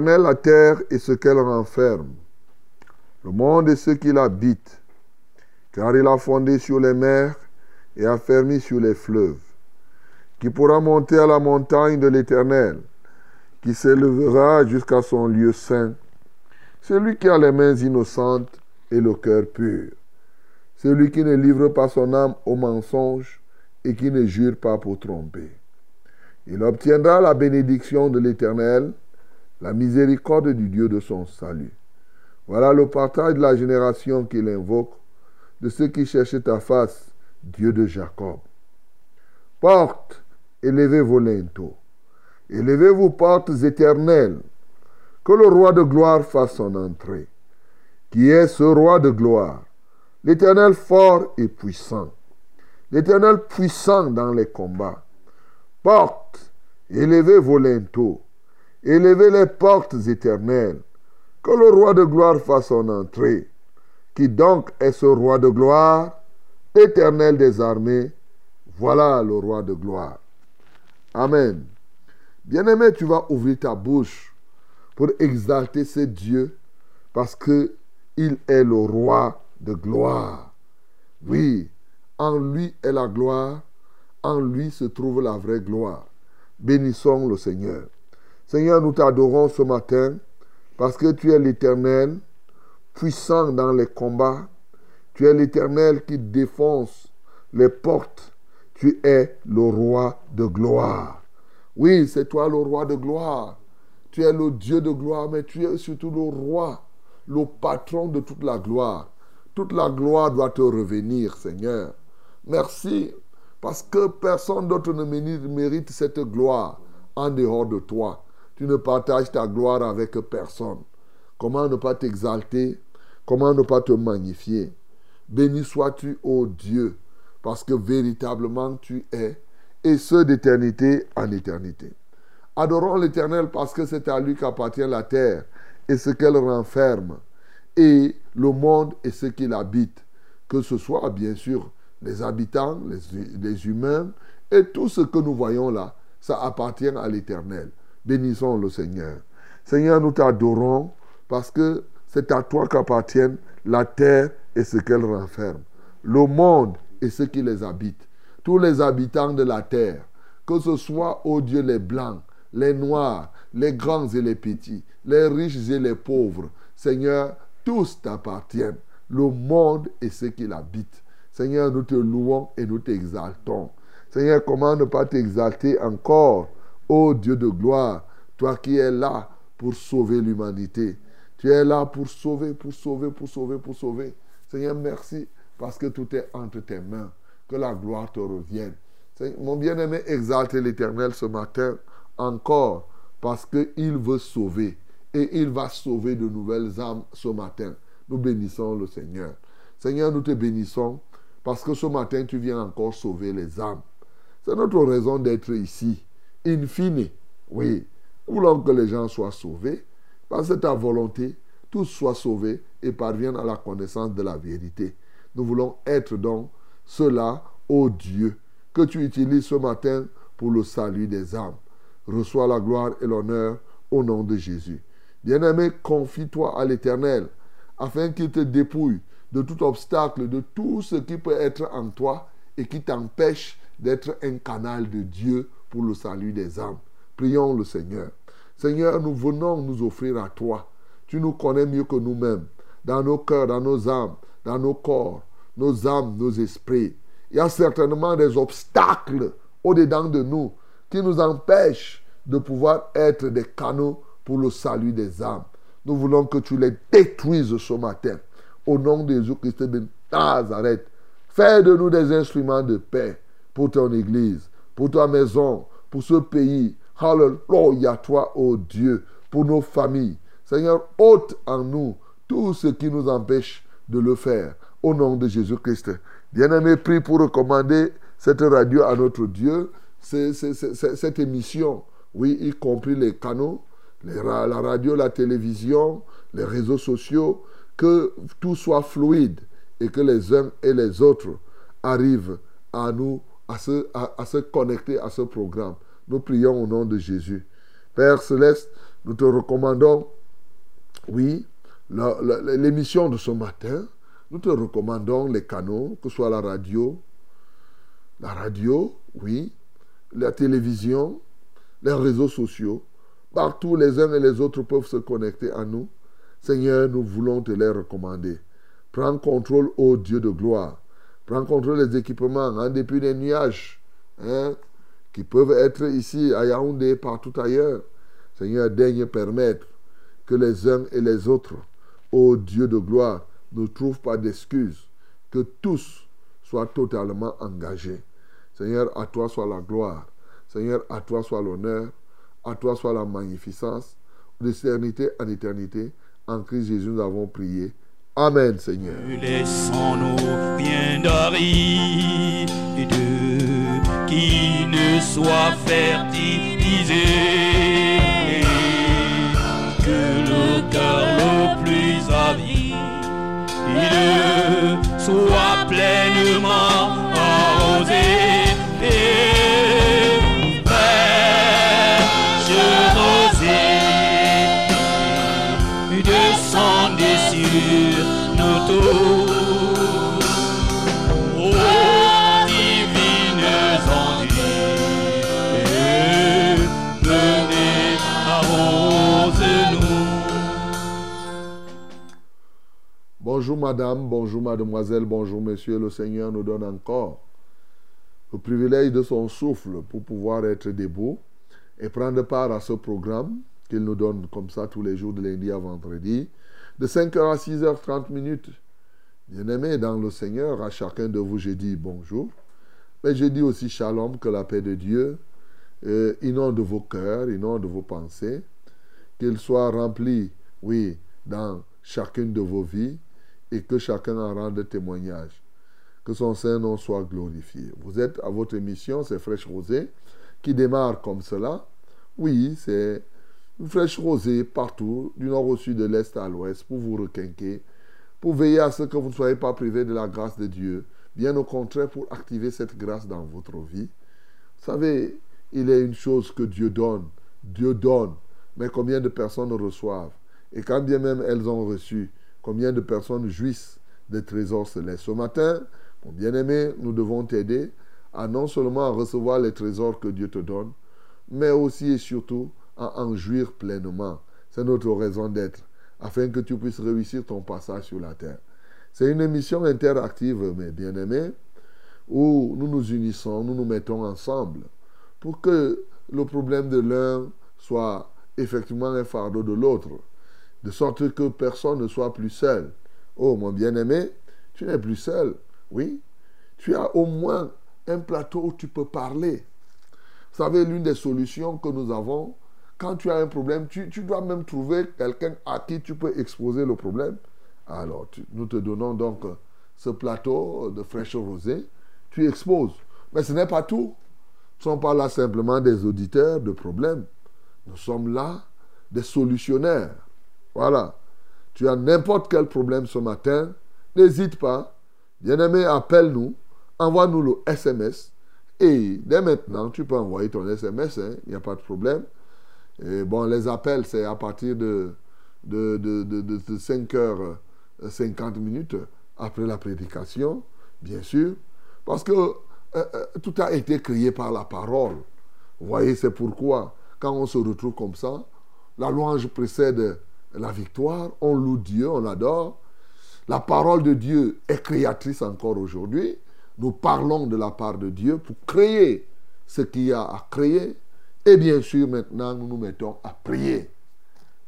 La terre et ce qu'elle renferme, le monde et ceux qui l'habitent, car il a fondé sur les mers et a fermé sur les fleuves. Qui pourra monter à la montagne de l'Éternel, qui s'élèvera jusqu'à son lieu saint, celui qui a les mains innocentes et le cœur pur, celui qui ne livre pas son âme au mensonge et qui ne jure pas pour tromper. Il obtiendra la bénédiction de l'Éternel la miséricorde du Dieu de son salut. Voilà le partage de la génération qu'il invoque, de ceux qui cherchent ta face, Dieu de Jacob. Porte, élevez vos linteaux. Élevez vos portes éternelles. Que le roi de gloire fasse son entrée. Qui est ce roi de gloire? L'Éternel fort et puissant. L'Éternel puissant dans les combats. Porte, élevez vos linteaux. Élevez les portes éternelles. Que le roi de gloire fasse son entrée. Qui donc est ce roi de gloire? Éternel des armées. Voilà le roi de gloire. Amen. Bien-aimé, tu vas ouvrir ta bouche pour exalter ce Dieu parce que il est le roi de gloire. Oui, en lui est la gloire, en lui se trouve la vraie gloire. Bénissons le Seigneur. Seigneur, nous t'adorons ce matin parce que tu es l'Éternel, puissant dans les combats. Tu es l'Éternel qui défonce les portes. Tu es le roi de gloire. Oui, c'est toi le roi de gloire. Tu es le Dieu de gloire, mais tu es surtout le roi, le patron de toute la gloire. Toute la gloire doit te revenir, Seigneur. Merci, parce que personne d'autre ne mérite cette gloire en dehors de toi. Tu ne partages ta gloire avec personne. Comment ne pas t'exalter? Comment ne pas te magnifier? Béni sois-tu, ô Dieu, parce que véritablement tu es, et ce d'éternité en éternité. Adorons l'Éternel parce que c'est à lui qu'appartient la terre et ce qu'elle renferme, et le monde et ce qu'il habite, que ce soit bien sûr les habitants, les, les humains, et tout ce que nous voyons là, ça appartient à l'Éternel. Bénissons le Seigneur. Seigneur, nous t'adorons parce que c'est à toi qu'appartiennent la terre et ce qu'elle renferme, le monde et ce qui les habite, tous les habitants de la terre, que ce soit, ô Dieu, les blancs, les noirs, les grands et les petits, les riches et les pauvres. Seigneur, tous t'appartiennent, le monde et ce qui l'habite. Seigneur, nous te louons et nous t'exaltons. Seigneur, comment ne pas t'exalter encore, ô Dieu de gloire, toi qui es là pour sauver l'humanité. Tu es là pour sauver, pour sauver, pour sauver, pour sauver. Seigneur, merci parce que tout est entre tes mains. Que la gloire te revienne. Mon bien-aimé, exalte l'Éternel ce matin encore parce qu'il veut sauver. Et il va sauver de nouvelles âmes ce matin. Nous bénissons le Seigneur. Seigneur, nous te bénissons parce que ce matin, tu viens encore sauver les âmes. C'est notre raison d'être ici. In fine, oui. Nous voulons que les gens soient sauvés. Parce que ta volonté, tous soient sauvés et parviennent à la connaissance de la vérité. Nous voulons être donc cela, ô Dieu, que tu utilises ce matin pour le salut des âmes. Reçois la gloire et l'honneur au nom de Jésus. Bien-aimé, confie-toi à l'Éternel afin qu'il te dépouille de tout obstacle, de tout ce qui peut être en toi et qui t'empêche d'être un canal de Dieu pour le salut des âmes. Prions le Seigneur. Seigneur, nous venons nous offrir à toi. Tu nous connais mieux que nous-mêmes, dans nos cœurs, dans nos âmes, dans nos corps, nos âmes, nos esprits. Il y a certainement des obstacles au-dedans de nous qui nous empêchent de pouvoir être des canaux pour le salut des âmes. Nous voulons que tu les détruises ce matin. Au nom de Jésus-Christ de Nazareth. Fais de nous des instruments de paix pour ton Église, pour ta maison, pour ce pays. Alléluia, toi, ô oh Dieu, pour nos familles. Seigneur, ôte en nous tout ce qui nous empêche de le faire. Au nom de Jésus-Christ. Bien-aimé, prie pour recommander cette radio à notre Dieu, cette émission, oui, y compris les canaux, la radio, la télévision, les réseaux sociaux, que tout soit fluide et que les uns et les autres arrivent à nous, à se, à, se connecter à ce programme. Nous prions au nom de Jésus. Père céleste, nous te recommandons, oui, l'émission de ce matin. Nous te recommandons les canaux, que ce soit la radio, la radio, oui, la télévision, les réseaux sociaux. Partout, les uns et les autres peuvent se connecter à nous. Seigneur, nous voulons te les recommander. Prends contrôle, ô Dieu de gloire. Prends contrôle des équipements, en dépit des nuages hein, qui peuvent être ici à Yaoundé, partout ailleurs. Seigneur, daigne permettre que les uns et les autres, ô Dieu de gloire, ne trouvent pas d'excuses, que tous soient totalement engagés. Seigneur, à toi soit la gloire. Seigneur, à toi soit l'honneur. À toi soit la magnificence. D'éternité en éternité. En Christ Jésus, nous avons prié. Amen, Seigneur. Laissons-nous bien de qui ne soit fertilisé. Que le cœur le plus avide soit pleinement Bonjour madame, bonjour mademoiselle, bonjour monsieur. Le Seigneur nous donne encore le privilège de son souffle pour pouvoir être debout et prendre part à ce programme qu'il nous donne comme ça tous les jours de lundi à vendredi, de 5h à 6h30 minutes. Bien-aimés dans le Seigneur, à chacun de vous, j'ai dit bonjour. Mais j'ai dit aussi shalom, que la paix de Dieu euh, inonde vos cœurs, inonde vos pensées, qu'il soit rempli, oui, dans chacune de vos vies et que chacun en rende témoignage. Que son Saint-Nom soit glorifié. Vous êtes à votre émission, c'est Fraîche Rosée, qui démarre comme cela. Oui, c'est une fraîche rosée partout, du nord au sud, de l'est à l'ouest, pour vous requinquer, pour veiller à ce que vous ne soyez pas privé de la grâce de Dieu. Bien au contraire, pour activer cette grâce dans votre vie. Vous savez, il est une chose que Dieu donne. Dieu donne. Mais combien de personnes reçoivent? Et quand bien même elles ont reçu, Combien de personnes jouissent des trésors célestes Ce matin, mon bien-aimé, nous devons t'aider à non seulement recevoir les trésors que Dieu te donne, mais aussi et surtout à en jouir pleinement. C'est notre raison d'être, afin que tu puisses réussir ton passage sur la terre. C'est une émission interactive, mes bien-aimés. où nous nous unissons, nous nous mettons ensemble pour que le problème de l'un soit effectivement un fardeau de l'autre, de sorte que personne ne soit plus seul. Oh mon bien-aimé, tu n'es plus seul, oui. Tu as au moins un plateau où tu peux parler. Vous savez, l'une des solutions que nous avons, quand tu as un problème, tu, dois même trouver quelqu'un à qui tu peux exposer le problème. Alors, nous te donnons donc ce plateau de fraîche rosée. Tu exposes. Mais ce n'est pas tout. Nous ne sommes pas là simplement des auditeurs de problèmes. Nous sommes là des solutionnaires. Voilà. Tu as n'importe quel problème ce matin, n'hésite pas. Bien-aimé, appelle-nous, envoie-nous le SMS. Et dès maintenant, tu peux envoyer ton SMS, hein. il n'y a pas de problème. Et bon, les appels, c'est à partir de, de, de, de 5h50 minutes après la prédication, bien sûr. Parce que euh, euh, tout a été créé par la parole. Vous voyez, c'est pourquoi, quand on se retrouve comme ça, la louange précède la victoire, on loue Dieu, on l'adore. La parole de Dieu est créatrice encore aujourd'hui. Nous parlons de la part de Dieu pour créer ce qu'il y a à créer. Et bien sûr, maintenant, nous nous mettons à prier.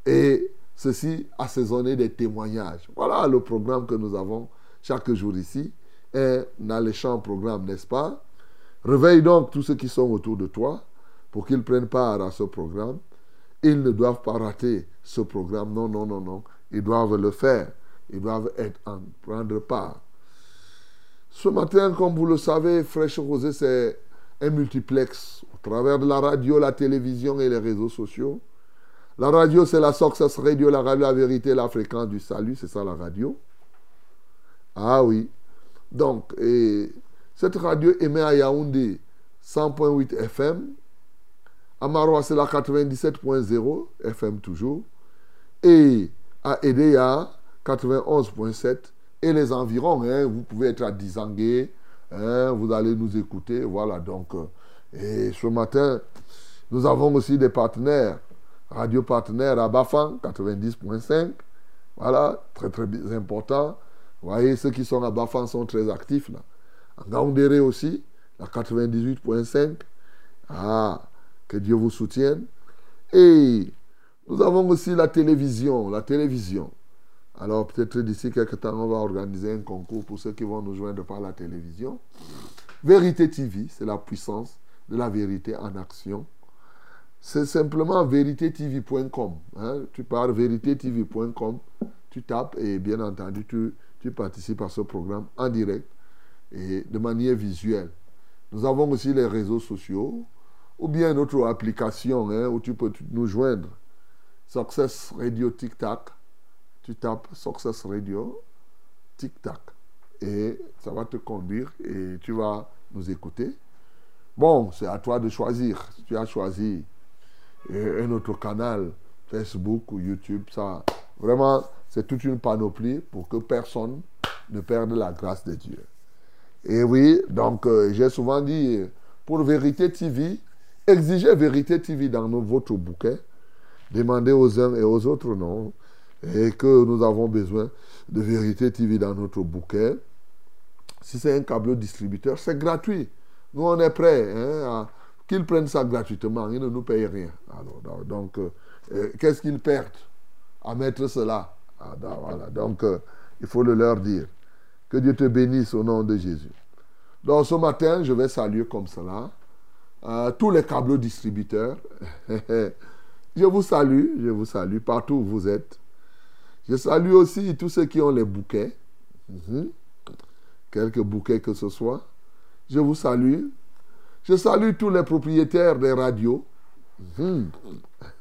Et ceci assaisonné des témoignages. Voilà le programme que nous avons chaque jour ici. Un alléchant programme, n'est-ce pas? Réveille donc tous ceux qui sont autour de toi pour qu'ils prennent part à ce programme. Ils ne doivent pas rater ce programme. Non, non, non, non. Ils doivent le faire. Ils doivent être en prendre part. Ce matin, comme vous le savez, Fraîche Rosée, c'est un multiplex au travers de la radio, la télévision et les réseaux sociaux. La radio, c'est la Success Radio, la radio La Vérité, la fréquence du salut, c'est ça la radio. Ah oui. Donc, et cette radio émet à Yaoundé 100.8 FM. À Marois, c'est la 97.0 FM toujours. Et à Edea, 91.7. Et les environs, hein, vous pouvez être à Dizangué, hein, vous allez nous écouter. Voilà, donc. Euh, et ce matin, nous avons aussi des partenaires, radio partenaires à Bafang, 90.5. Voilà, très très important. Vous voyez, ceux qui sont à Bafang sont très actifs là. En Gaoundéré aussi, la 98.5. Ah, que Dieu vous soutienne. Et nous avons aussi la télévision, la télévision. Alors peut-être d'ici quelques temps, on va organiser un concours pour ceux qui vont nous joindre par la télévision. Vérité TV, c'est la puissance de la vérité en action. C'est simplement véritétv.com. Hein. Tu pars véritétv.com, tu tapes et bien entendu, tu, tu participes à ce programme en direct et de manière visuelle. Nous avons aussi les réseaux sociaux ou bien notre application hein, où tu peux nous joindre. Success Radio Tic Tac. Tu tapes Success Radio Tic Tac et ça va te conduire et tu vas nous écouter. Bon, c'est à toi de choisir. tu as choisi euh, un autre canal, Facebook ou YouTube, ça, vraiment, c'est toute une panoplie pour que personne ne perde la grâce de Dieu. Et oui, donc euh, j'ai souvent dit, pour Vérité TV, exigez Vérité TV dans votre bouquet, demandez aux uns et aux autres non, et que nous avons besoin de Vérité TV dans notre bouquet. Si c'est un câble distributeur, c'est gratuit. Nous, on est prêts hein, qu'ils prennent ça gratuitement. Ils ne nous payent rien. Alors, donc, euh, euh, qu'est-ce qu'ils perdent à mettre cela? Ah, voilà. Donc, il faut le leur dire. Que Dieu te bénisse au nom de Jésus. Donc ce matin, je vais saluer comme cela euh, tous les câbles distributeurs. je vous salue, je vous salue partout où vous êtes. Je salue aussi tous ceux qui ont les bouquets. Mhm. Quelques bouquets que ce soit. Je vous salue. Je salue tous les propriétaires des radios. Mhm.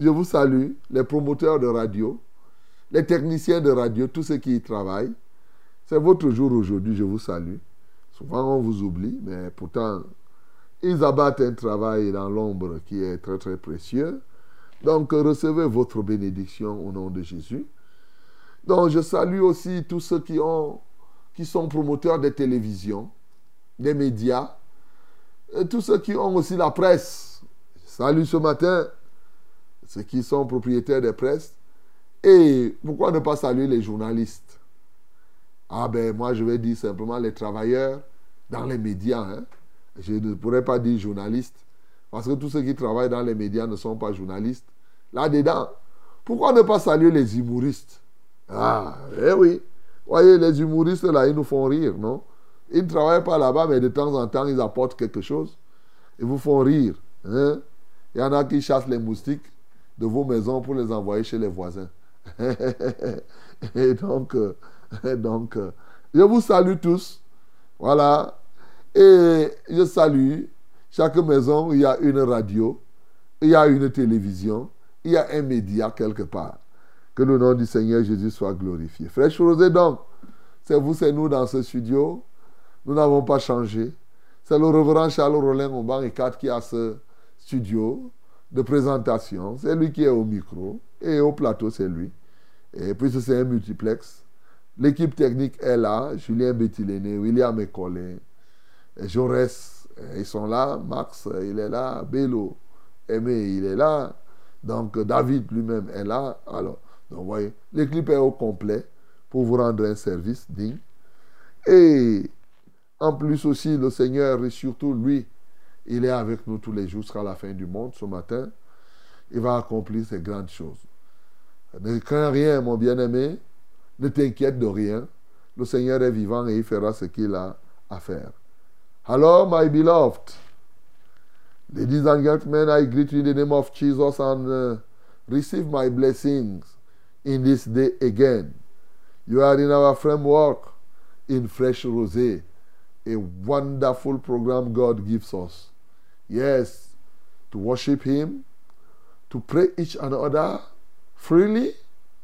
je vous salue, les promoteurs de radio, les techniciens de radio, tous ceux qui y travaillent. C'est votre jour aujourd'hui, je vous salue. Souvent on vous oublie, mais pourtant, ils abattent un travail dans l'ombre qui est très très précieux. Donc recevez votre bénédiction au nom de Jésus. Donc je salue aussi tous ceux qui, ont, qui sont promoteurs des télévisions, des médias, et tous ceux qui ont aussi la presse. Je salue ce matin ceux qui sont propriétaires des presses. Et pourquoi ne pas saluer les journalistes? Ah ben moi je vais dire simplement les travailleurs dans les médias. Hein. Je ne pourrais pas dire journaliste, parce que tous ceux qui travaillent dans les médias ne sont pas journalistes. Là-dedans, pourquoi ne pas saluer les humoristes? Ah, eh oui. Voyez, les humoristes, là, ils nous font rire, non? Ils ne travaillent pas là-bas, mais de temps en temps, ils apportent quelque chose. Ils vous font rire. Hein? Il y en a qui chassent les moustiques de vos maisons pour les envoyer chez les voisins. Et donc, euh, donc euh, je vous salue tous. Voilà. Et je salue chaque maison où il y a une radio, il y a une télévision, il y a un média quelque part. Que le nom du Seigneur Jésus soit glorifié. Frère Rosé, donc, c'est vous, c'est nous dans ce studio. Nous n'avons pas changé. C'est le reverend Charles Rollin au et 4 qui a ce studio de présentation. C'est lui qui est au micro. Et au plateau, c'est lui. Et puis, c'est un multiplex. L'équipe technique est là. Julien Bettiléné, William Ecolé, Jaurès, ils sont là. Max, il est là. Bello, Aimé, il est là. Donc, David lui-même est là. Alors, donc, voyez, l'équipe est au complet pour vous rendre un service digne. Et en plus aussi, le Seigneur, et surtout lui, il est avec nous tous les jours jusqu'à la fin du monde. Ce matin, il va accomplir ces grandes choses. Ne crains rien, mon bien-aimé. Ne t'inquiète de rien. Le Seigneur est vivant et il fera ce qu'il a à faire. Hello, my beloved. Ladies and gentlemen, I greet you in the name of Jesus and uh, receive my blessings in this day again. You are in our framework in Fresh Rosé, a wonderful program God gives us. Yes, to worship Him, to pray each another freely,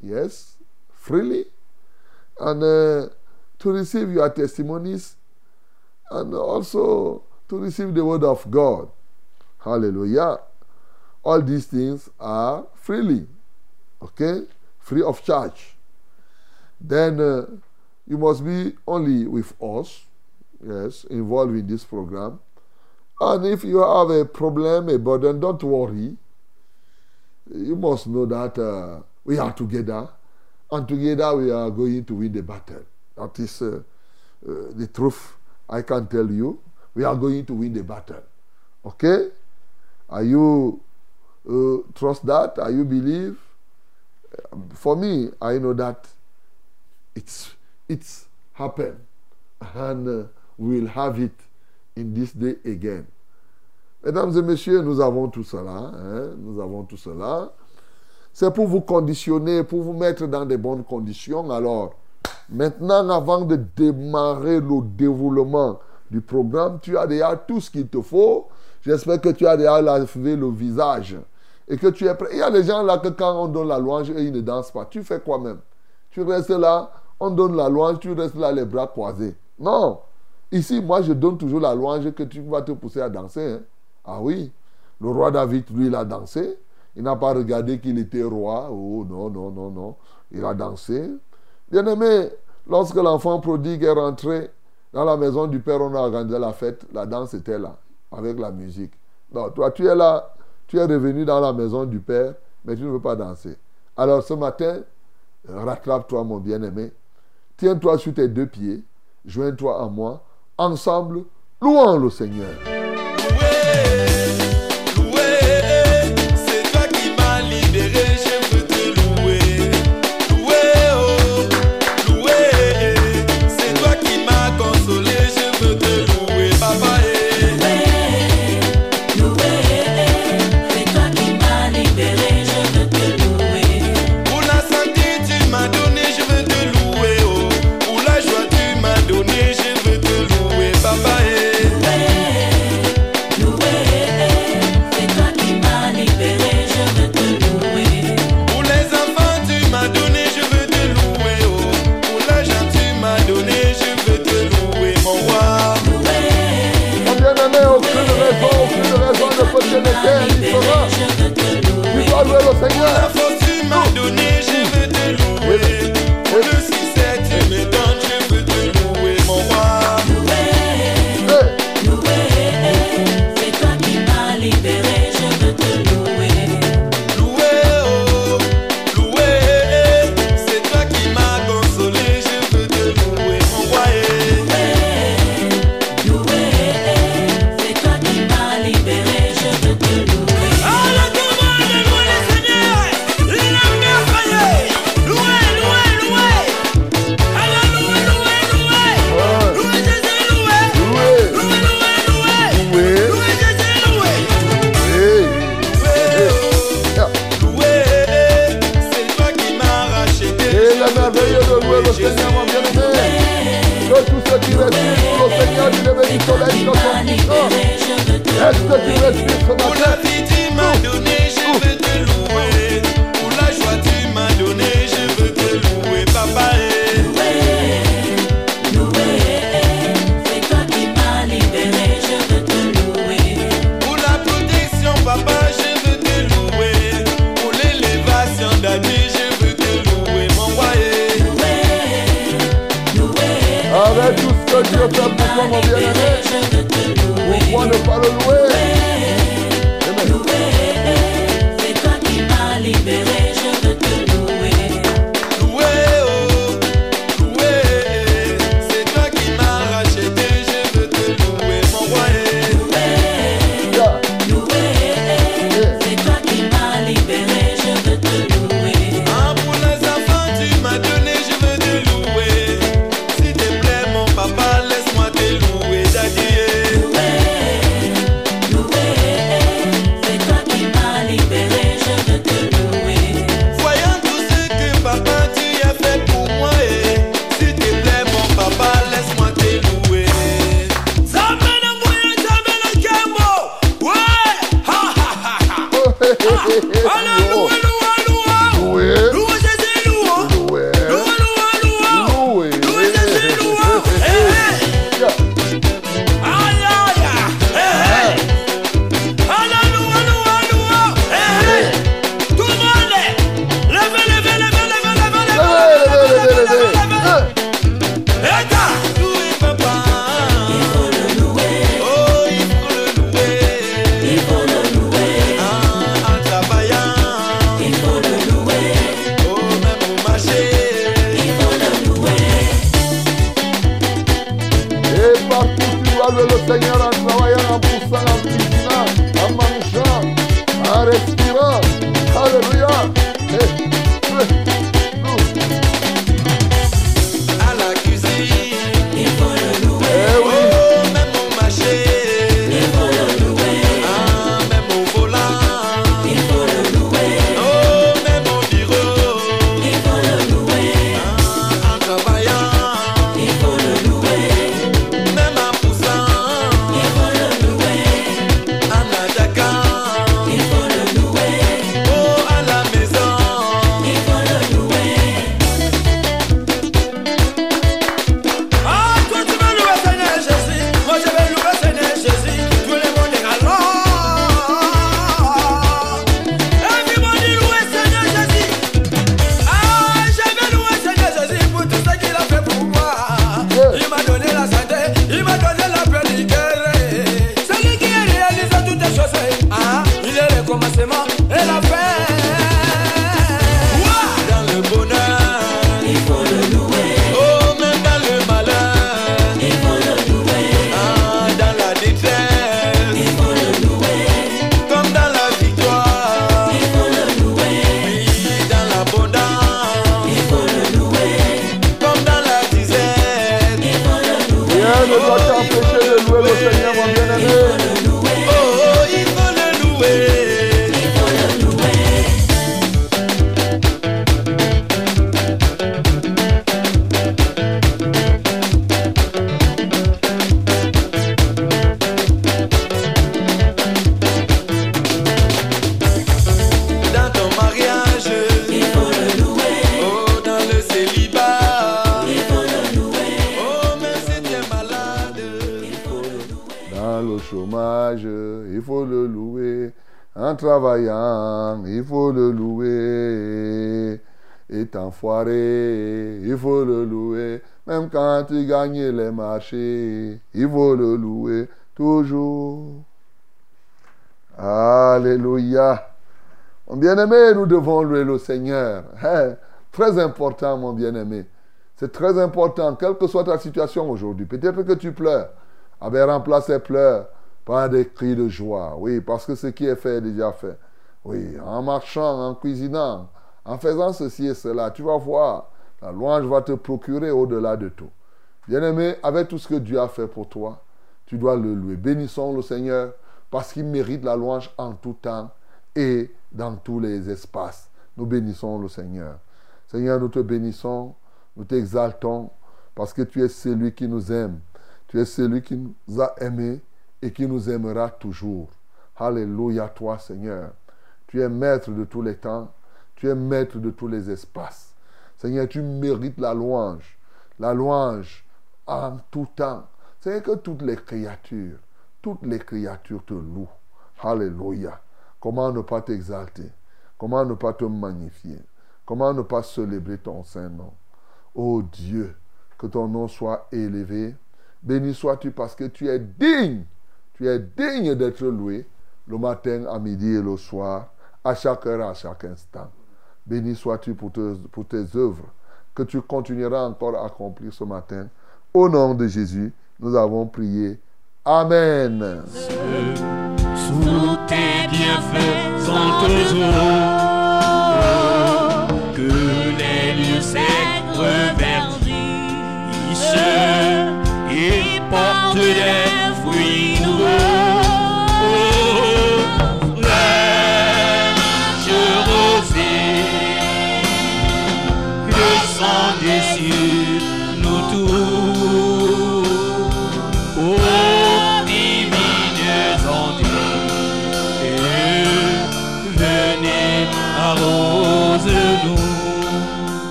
yes, freely, and uh, to receive your testimonies and also to receive the word of God. Hallelujah. All these things are freely, okay? Free of charge. Then uh, you must be only with us, yes, involved in this program. And if you have a problem, a burden, don't worry. You must know that uh, we are together, and together we are going to win the battle. That is uh, uh, the truth. I can tell you, we are going to win the battle. Okay? Are you uh, trust that? Are you believe? For me, I know that it's it's happened, and uh, we'll have it in this day again. Mesdames et messieurs, nous avons tout cela. Hein? Nous avons tout cela. C'est pour vous conditionner, pour vous mettre dans de bonnes conditions. Alors, maintenant, avant de démarrer le déroulement du programme, tu as déjà tout ce qu'il te faut. J'espère que tu as déjà lavé le visage et que tu es prêt. Il y a des gens là que quand on donne la louange ils ne dansent pas, tu fais quoi même? Tu restes là, on donne la louange, tu restes là les bras croisés. Non. Ici, moi, je donne toujours la louange que tu vas te pousser à danser. Hein. Ah oui. Le roi David, lui, il a dansé. Il n'a pas regardé qu'il était roi. Oh non, non, non, non. Il a dansé. Bien aimé, lorsque l'enfant prodigue est rentré dans la maison du père, on a organisé la fête. La danse était là, avec la musique. Non, toi, tu es là, tu es revenu dans la maison du père, mais tu ne veux pas danser. Alors ce matin, rattrape-toi, mon bien-aimé. Tiens-toi sur tes deux pieds. Joins-toi à moi. Ensemble, louons le Seigneur. veille à merveille de louer le Seigneur, mon bien-aimé. Que tout ce qui respire, au Seigneur, du lever du soleil, dans son puissance. Est-ce que tu respires ce matin? Pour la vie, tu je. peuple pour moi mon bien-aimé. Bien-aimé, nous devons louer le Seigneur. Hein. Très important, mon bien-aimé. C'est très important, quelle que soit ta situation aujourd'hui. Peut-être que tu pleures. Ah ben, remplace les pleurs par des cris de joie. Oui, parce que ce qui est fait est déjà fait. Oui, en marchant, en cuisinant, en faisant ceci et cela, tu vas voir, la louange va te procurer au-delà de tout. Bien-aimé, avec tout ce que Dieu a fait pour toi, tu dois le louer. Bénissons le Seigneur parce qu'il mérite la louange en tout temps et dans tous les espaces. Nous bénissons le Seigneur. Seigneur, nous te bénissons, nous t'exaltons, parce que tu es celui qui nous aime. Tu es celui qui nous a aimés et qui nous aimera toujours. Alléluia, toi, Seigneur. Tu es maître de tous les temps. Tu es maître de tous les espaces. Seigneur, tu mérites la louange. La louange en tout temps. Seigneur, que toutes les créatures, toutes les créatures te louent. Alléluia. Comment ne pas t'exalter? Comment ne pas te magnifier? Comment ne pas célébrer ton saint nom? Ô Dieu, que ton nom soit élevé. Béni sois-tu parce que tu es digne. Tu es digne d'être loué le matin, à midi et le soir, à chaque heure, à chaque instant. Béni sois-tu pour tes œuvres que tu continueras encore à accomplir ce matin. Au nom de Jésus, nous avons prié. Amen. Sous tes bienfaisantes eaux, que les lieux secs reverdissent et portent des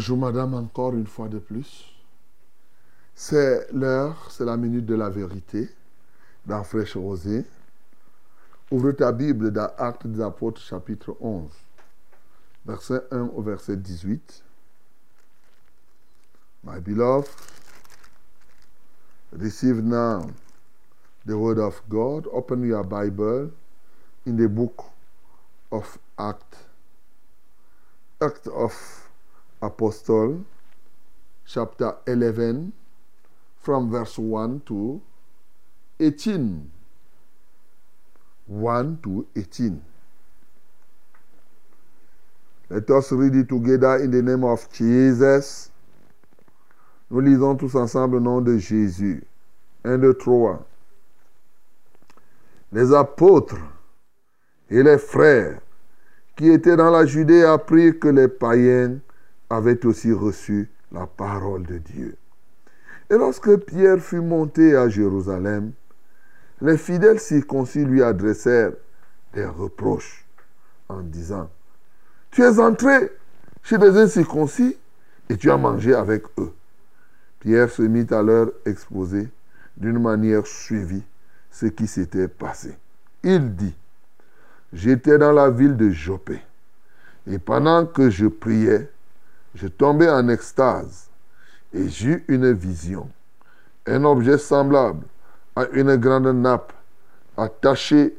Bonjour madame, encore une fois de plus. C'est l'heure, c'est la minute de la vérité dans Fraîche Rosée. Ouvre ta Bible dans Actes des Apôtres chapitre 11, verset 1 au verset 18. My beloved, receive now the word of God. Open your Bible in the book of Acts. Act of Apostle, chapter 11, from verse 1 to 18. 1 to 18. Let us read it together in the name of Jesus. Nous lisons tous ensemble le nom de Jésus. 1, 2, 3. Les apôtres et les frères qui étaient dans la Judée apprirent que les païens avaient aussi reçu la parole de Dieu. Et lorsque Pierre fut monté à Jérusalem, les fidèles circoncis lui adressèrent des reproches en disant, Tu es entré chez les incirconcis et tu as mangé avec eux. Pierre se mit à leur exposer d'une manière suivie ce qui s'était passé. Il dit, J'étais dans la ville de Jopé, et pendant que je priais, je tombais en extase, et j'eus une vision. Un objet semblable à une grande nappe, attachée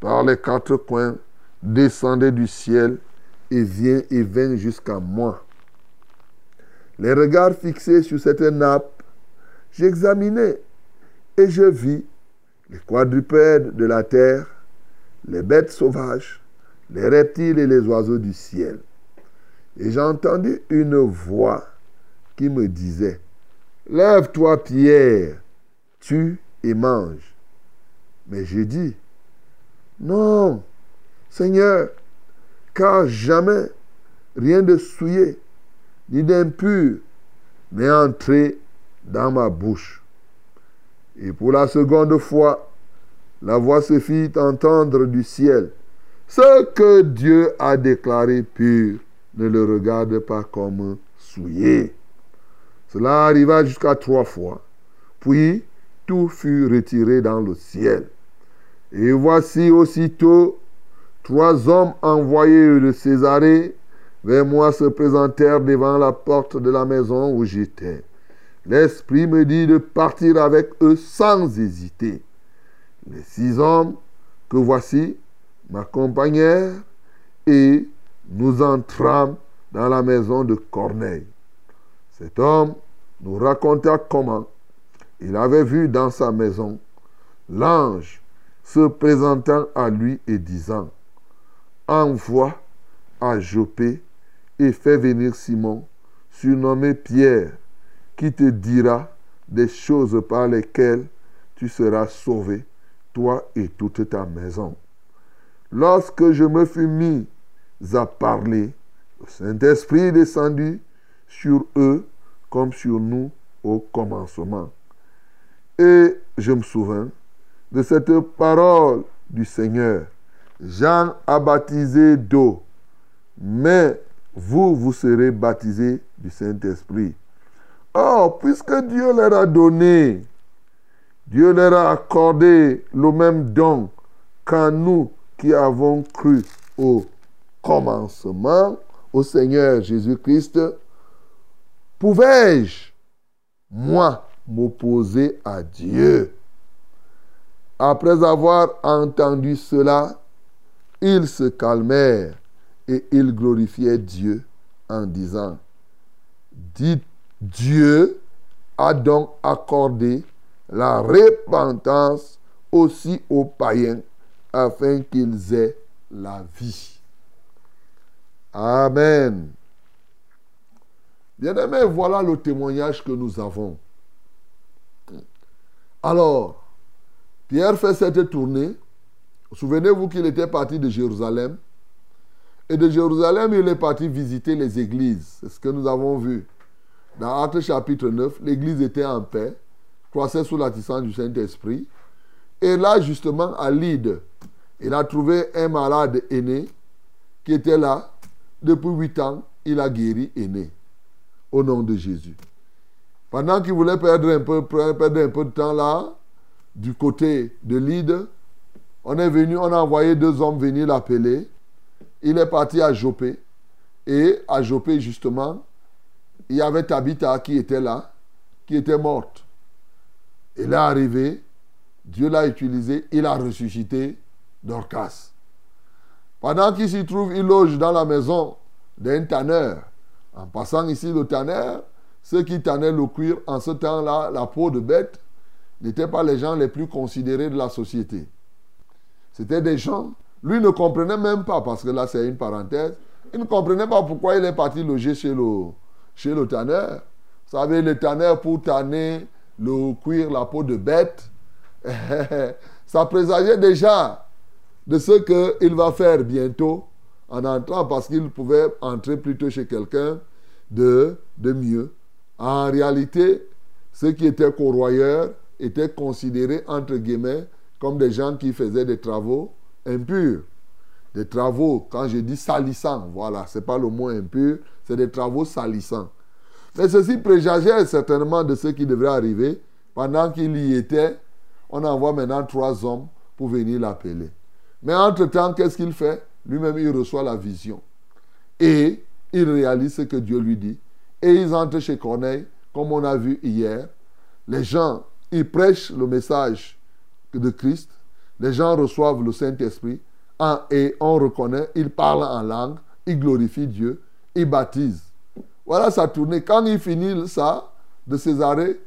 par les quatre coins, descendait du ciel et vient et vint jusqu'à moi. Les regards fixés sur cette nappe, j'examinai et je vis les quadrupèdes de la terre, les bêtes sauvages, les reptiles et les oiseaux du ciel. Et j'entendis une voix qui me disait, Lève-toi Pierre, tue et mange. Mais j'ai dit, Non, Seigneur, car jamais rien de souillé ni d'impur n'est entré dans ma bouche. Et pour la seconde fois, la voix se fit entendre du ciel. Ce que Dieu a déclaré pur, ne le regarde pas comme souillé. Cela arriva jusqu'à trois fois. Puis tout fut retiré dans le ciel. Et voici aussitôt trois hommes envoyés de Césarée vers moi se présentèrent devant la porte de la maison où j'étais. L'Esprit me dit de partir avec eux sans hésiter. Les six hommes que voici m'accompagnèrent et nous entrâmes dans la maison de Corneille. Cet homme nous raconta comment il avait vu dans sa maison l'ange se présentant à lui et disant, envoie à Jopé et fais venir Simon, surnommé Pierre, qui te dira des choses par lesquelles tu seras sauvé, toi et toute ta maison. Lorsque je me fus mis à parler, le Saint-Esprit descendit sur eux comme sur nous au commencement. Et je me souviens de cette parole du Seigneur. Jean a baptisé d'eau, mais vous, vous serez baptisés du Saint-Esprit. Or, puisque Dieu leur a donné, Dieu leur a accordé le même don qu'à nous qui avons cru au commencement, au Seigneur Jésus-Christ, pouvais-je, moi, m'opposer à Dieu? Après avoir entendu cela, ils se calmèrent et ils glorifiaient Dieu en disant, dites Dieu a donc accordé la repentance aussi aux païens afin qu'ils aient la vie. Amen. Bien-aimés, voilà le témoignage que nous avons. Alors, Pierre fait cette tournée. Souvenez-vous qu'il était parti de Jérusalem. Et de Jérusalem, il est parti visiter les églises. C'est ce que nous avons vu. Dans Actes chapitre 9, l'église était en paix, croissait sous l'assistance du Saint-Esprit. Et là, justement, à Lydde, il a trouvé un malade aîné qui était là. Depuis huit ans, il a guéri aîné. Au nom de Jésus. Pendant qu'il voulait perdre un, peu, perdre un peu de temps là, du côté de Lydde, on est venu, on a envoyé deux hommes venir l'appeler. Il est parti à Jopé. Et à Jopé, justement, il y avait Tabitha qui était là, qui était morte. Il est arrivé, Dieu l'a utilisé, il a ressuscité Dorcas. Pendant qu'il s'y trouve, il loge dans la maison d'un tanneur. En passant ici le tanneur, ceux qui tannaient le cuir en ce temps-là, la peau de bête, n'étaient pas les gens les plus considérés de la société. C'était des gens, lui ne comprenait même pas, parce que là c'est une parenthèse, il ne comprenait pas pourquoi il est parti loger chez le, chez le tanneur. Vous savez, le tanneur pour tanner le cuir, la peau de bête, ça présageait déjà de ce qu'il va faire bientôt en entrant parce qu'il pouvait entrer plutôt chez quelqu'un de, de mieux. En réalité, ceux qui étaient corroyeurs étaient considérés, entre guillemets, comme des gens qui faisaient des travaux impurs. Des travaux, quand je dis salissants, voilà, ce n'est pas le mot impur, c'est des travaux salissants. Mais ceci présageait certainement de ce qui devrait arriver. Pendant qu'il y était, on envoie maintenant trois hommes pour venir l'appeler. Mais entre-temps, qu'est-ce qu'il fait? Lui-même, il reçoit la vision. Et il réalise ce que Dieu lui dit. Et ils entrent chez Corneille, comme on a vu hier. Les gens, ils prêchent le message de Christ. Les gens reçoivent le Saint-Esprit. Et on reconnaît, ils parlent en langue, ils glorifient Dieu, ils baptisent. Voilà sa tournée. Quand il finit ça, de Césarée,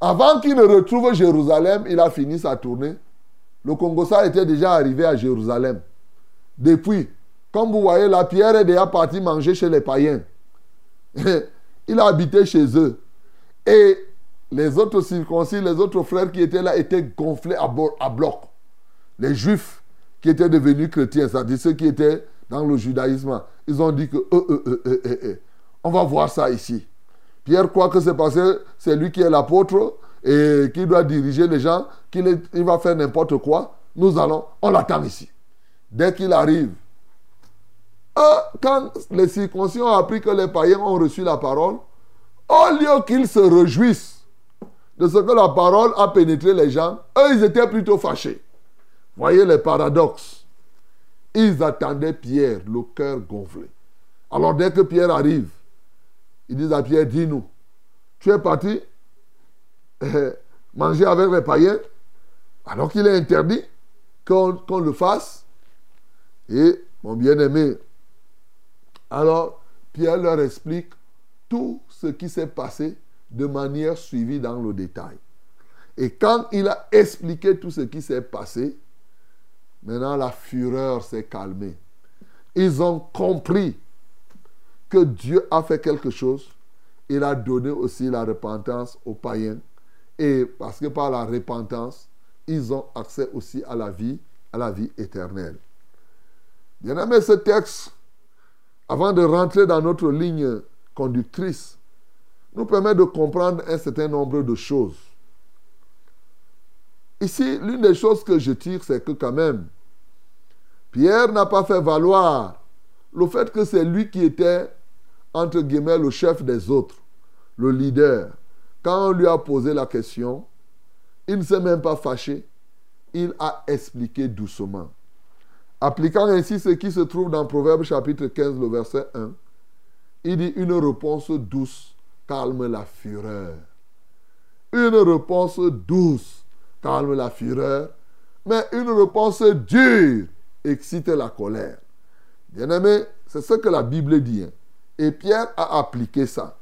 avant qu'il ne retrouve Jérusalem, il a fini sa tournée. Le Congossa était déjà arrivé à Jérusalem. Depuis, comme vous voyez, la pierre est déjà partie manger chez les païens. il a habité chez eux. Et les autres circoncis, les autres frères qui étaient là, étaient gonflés à, à bloc. Les juifs qui étaient devenus chrétiens, c'est-à-dire ceux qui étaient dans le judaïsme, ils ont dit que euh, euh, euh, on va voir ça ici. Pierre croit que c'est parce que c'est lui qui est l'apôtre et qui doit diriger les gens, qu'il il va faire n'importe quoi. Nous allons, on l'attend ici. Dès qu'il arrive, quand les circoncis ont appris que les païens ont reçu la parole, au lieu qu'ils se réjouissent de ce que la parole a pénétré les gens, eux, ils étaient plutôt fâchés. Voyez les paradoxes. Ils attendaient Pierre, le cœur gonflé. Alors dès que Pierre arrive, ils disent à Pierre, dis-nous, tu es parti? Manger avec les païens, alors qu'il est interdit qu'on le fasse. Et mon bien-aimé, alors Pierre leur explique tout ce qui s'est passé de manière suivie dans le détail. Et quand il a expliqué tout ce qui s'est passé, maintenant la fureur s'est calmée. Ils ont compris que Dieu a fait quelque chose. Il a donné aussi la repentance aux païens et parce que par la repentance, ils ont accès aussi à la vie, à la vie éternelle. Bien aimé, ce texte, avant de rentrer dans notre ligne conductrice, nous permet de comprendre un certain nombre de choses. ici, l'une des choses que je tire, c'est que quand même, Pierre n'a pas fait valoir le fait que c'est lui qui était, entre guillemets, le chef des autres, le leader. Quand on lui a posé la question, il ne s'est même pas fâché, il a expliqué doucement. Appliquant ainsi ce qui se trouve dans Proverbe chapitre 15, le verset 1, il dit une réponse douce calme la fureur. Une réponse douce calme la fureur, mais une réponse dure excite la colère. Bien-aimé, c'est ce que la Bible dit. hein. Et Pierre a appliqué ça.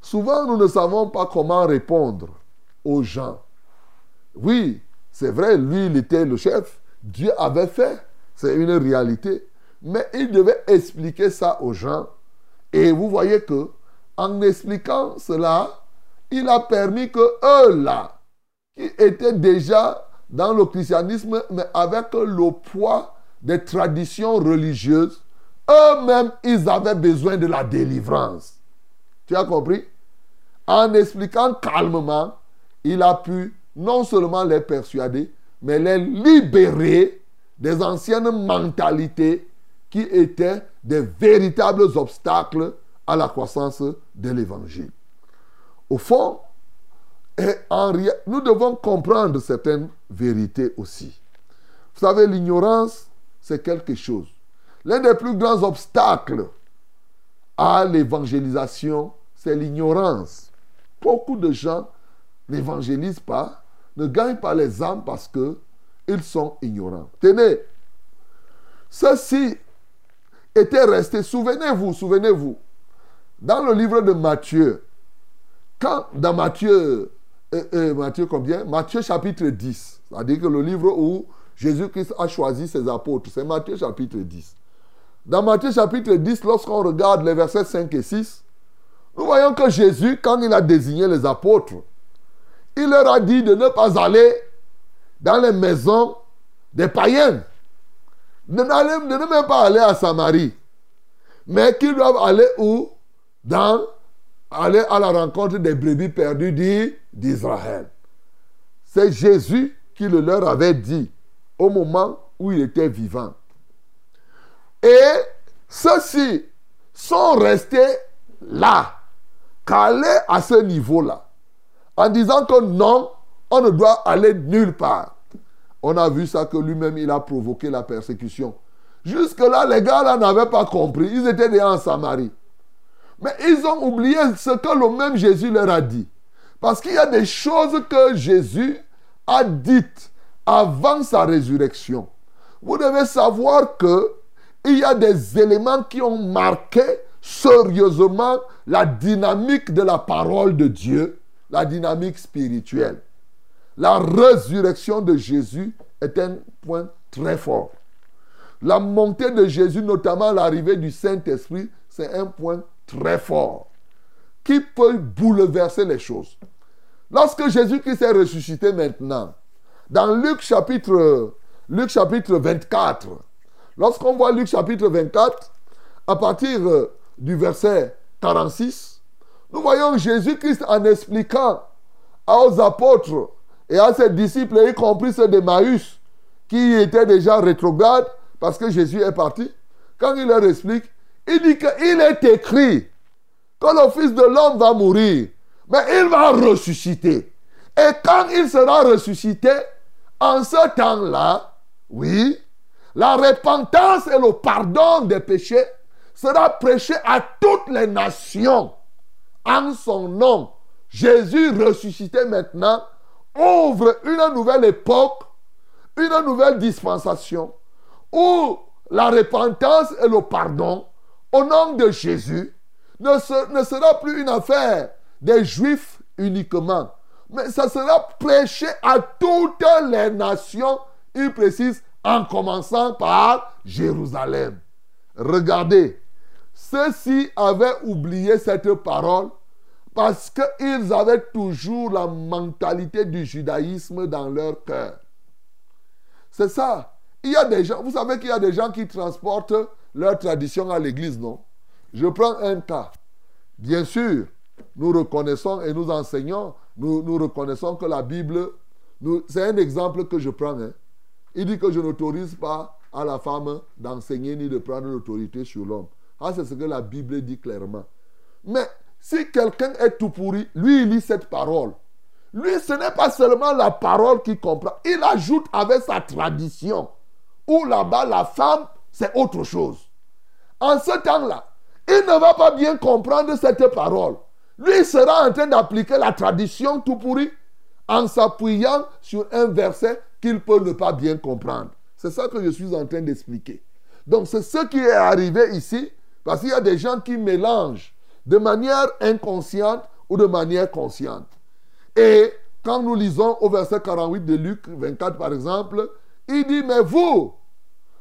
Souvent, nous ne savons pas comment répondre aux gens. Oui, c'est vrai, lui, il était le chef. Dieu avait fait. C'est une réalité. Mais il devait expliquer ça aux gens. Et vous voyez que, en expliquant cela, il a permis que eux là, qui étaient déjà dans le christianisme, mais avec le poids des traditions religieuses, eux-mêmes, ils avaient besoin de la délivrance. Tu as compris? En expliquant calmement, il a pu non seulement les persuader, mais les libérer des anciennes mentalités qui étaient des véritables obstacles à la croissance de l'évangile. Au fond, nous devons comprendre certaines vérités aussi. Vous savez, l'ignorance, c'est quelque chose. L'un des plus grands obstacles à l'évangélisation, c'est l'ignorance. Beaucoup de gens n'évangélisent pas, ne gagnent pas les âmes parce que ils sont ignorants. Tenez, ceci était resté, souvenez-vous, souvenez-vous, dans le livre de Matthieu, quand dans Matthieu, euh, euh, Matthieu combien? Matthieu chapitre 10, c'est-à-dire que le livre où Jésus-Christ a choisi ses apôtres, c'est Matthieu chapitre 10. Dans Matthieu chapitre 10, lorsqu'on regarde les versets 5 et 6, nous voyons que Jésus, quand il a désigné les apôtres, il leur a dit de ne pas aller dans les maisons des païens, de, ne même pas aller à Samarie, mais qu'ils doivent aller où? Dans aller à la rencontre des brebis perdues d'I- d'Israël. C'est Jésus qui le leur avait dit au moment où il était vivant. Et ceux-ci sont restés là, calés à ce niveau-là, en disant que non, on ne doit aller nulle part. On a vu ça que lui-même, il a provoqué la persécution. Jusque-là, les gars là n'avaient pas compris. Ils étaient déjà en Samarie. Mais ils ont oublié ce que le même Jésus leur a dit. Parce qu'il y a des choses que Jésus a dites avant sa résurrection. Vous devez savoir que il y a des éléments qui ont marqué sérieusement la dynamique de la parole de Dieu, la dynamique spirituelle. La résurrection de Jésus est un point très fort. La montée de Jésus, notamment l'arrivée du Saint-Esprit, c'est un point très fort qui peut bouleverser les choses. Lorsque Jésus-Christ est ressuscité maintenant, dans Luc chapitre, Luc chapitre 24, lorsqu'on voit Luc chapitre 24, à partir du verset 46, nous voyons Jésus-Christ en expliquant aux apôtres et à ses disciples, y compris ceux d'Emmaüs, qui étaient déjà rétrogrades parce que Jésus est parti. Quand il leur explique, il dit qu'il est écrit que le Fils de l'homme va mourir, mais il va ressusciter. Et quand il sera ressuscité, en ce temps-là, oui, la repentance et le pardon des péchés sera prêché à toutes les nations en son nom. Jésus ressuscité maintenant ouvre une nouvelle époque, une nouvelle dispensation où la repentance et le pardon au nom de Jésus ne, ne sera plus une affaire des juifs uniquement, mais ça sera prêché à toutes les nations, il précise, en commençant par Jérusalem. Regardez, ceux-ci avaient oublié cette parole parce qu'ils avaient toujours la mentalité du judaïsme dans leur cœur. C'est ça. Il y a des gens, vous savez qu'il y a des gens qui transportent leur tradition à l'église, non? Je prends un cas. Bien sûr, nous reconnaissons et nous enseignons, nous, reconnaissons que la Bible C'est un exemple que je prends. hein. Il dit que je n'autorise pas à la femme d'enseigner ni de prendre l'autorité sur l'homme. Ah, c'est ce que la Bible dit clairement. Mais si quelqu'un est tout pourri, lui, il lit cette parole. Lui, ce n'est pas seulement la parole qu'il comprend. Il ajoute avec sa tradition. Où là-bas, la femme, c'est autre chose. En ce temps-là, il ne va pas bien comprendre cette parole. Lui il sera en train d'appliquer la tradition tout pourri en s'appuyant sur un verset qu'il peut ne pas bien comprendre. C'est ça que je suis en train d'expliquer. Donc c'est ce qui est arrivé ici, parce qu'il y a des gens qui mélangent de manière inconsciente ou de manière consciente. Et quand nous lisons au verset 48 de Luc 24 par exemple, il dit, mais vous,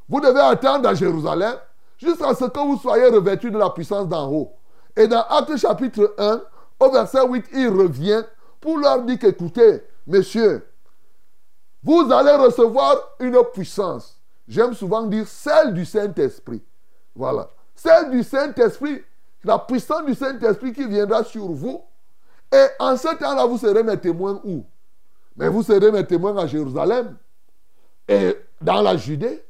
vous devez attendre à Jérusalem jusqu'à ce que vous soyez revêtus de la puissance d'en haut. Et dans Actes chapitre 1, au verset 8, il revient pour leur dire qu'écoutez, messieurs, vous allez recevoir une puissance. J'aime souvent dire celle du Saint-Esprit. Voilà. Celle du Saint-Esprit, la puissance du Saint-Esprit qui viendra sur vous. Et en ce temps-là, vous serez mes témoins où? Mais vous serez mes témoins à Jérusalem et dans la Judée,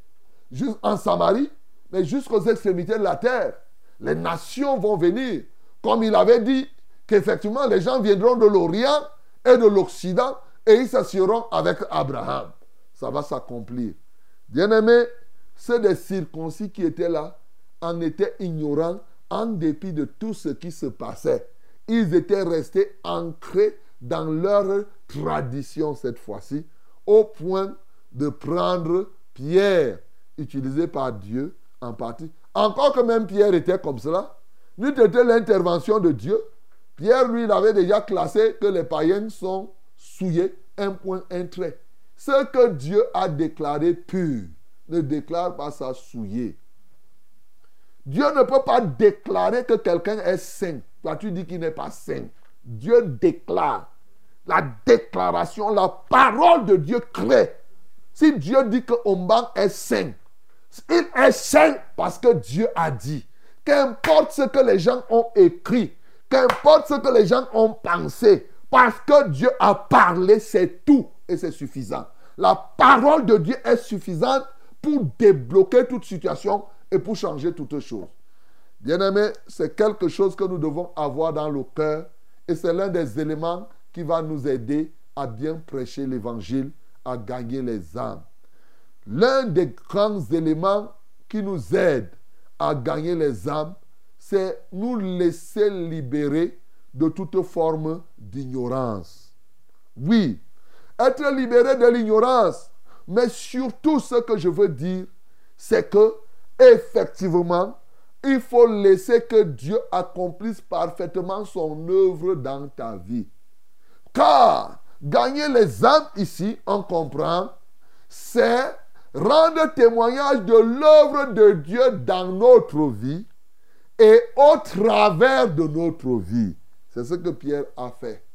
en Samarie, mais jusqu'aux extrémités de la terre. Les nations vont venir. Comme il avait dit qu'effectivement les gens viendront de l'Orient et de l'Occident et ils s'assureront avec Abraham. Ça va s'accomplir. Bien-aimés, ceux des circoncis qui étaient là en étaient ignorants en dépit de tout ce qui se passait. Ils étaient restés ancrés dans leur tradition cette fois-ci, au point de prendre Pierre, utilisé par Dieu en partie. Encore que même Pierre était comme cela, n'eût été l'intervention de Dieu, Pierre, lui, il avait déjà classé que les païens sont souillés, un point, un trait. Ce que Dieu a déclaré pur ne déclare pas ça souillé. Dieu ne peut pas déclarer que quelqu'un est saint. Toi, tu dis qu'il n'est pas saint. Dieu déclare. La déclaration, la parole de Dieu crée. Si Dieu dit que Omban est saint, il est saint parce que Dieu a dit. Qu'importe ce que les gens ont écrit, qu'importe ce que les gens ont pensé, parce que Dieu a parlé, c'est tout et c'est suffisant. La parole de Dieu est suffisante pour débloquer toute situation et pour changer toute chose. Bien-aimés, c'est quelque chose que nous devons avoir dans le cœur et c'est l'un des éléments qui va nous aider à bien prêcher l'évangile, à gagner les âmes. L'un des grands éléments qui nous aide à gagner les âmes, c'est nous laisser libérer de toute forme d'ignorance. Oui, être libéré de l'ignorance, mais surtout ce que je veux dire, c'est que effectivement, il faut laisser que Dieu accomplisse parfaitement son œuvre dans ta vie. Car gagner les âmes ici, on comprend, c'est rendre témoignage de l'œuvre de Dieu dans notre vie et au travers de notre vie. C'est ce que Pierre a fait.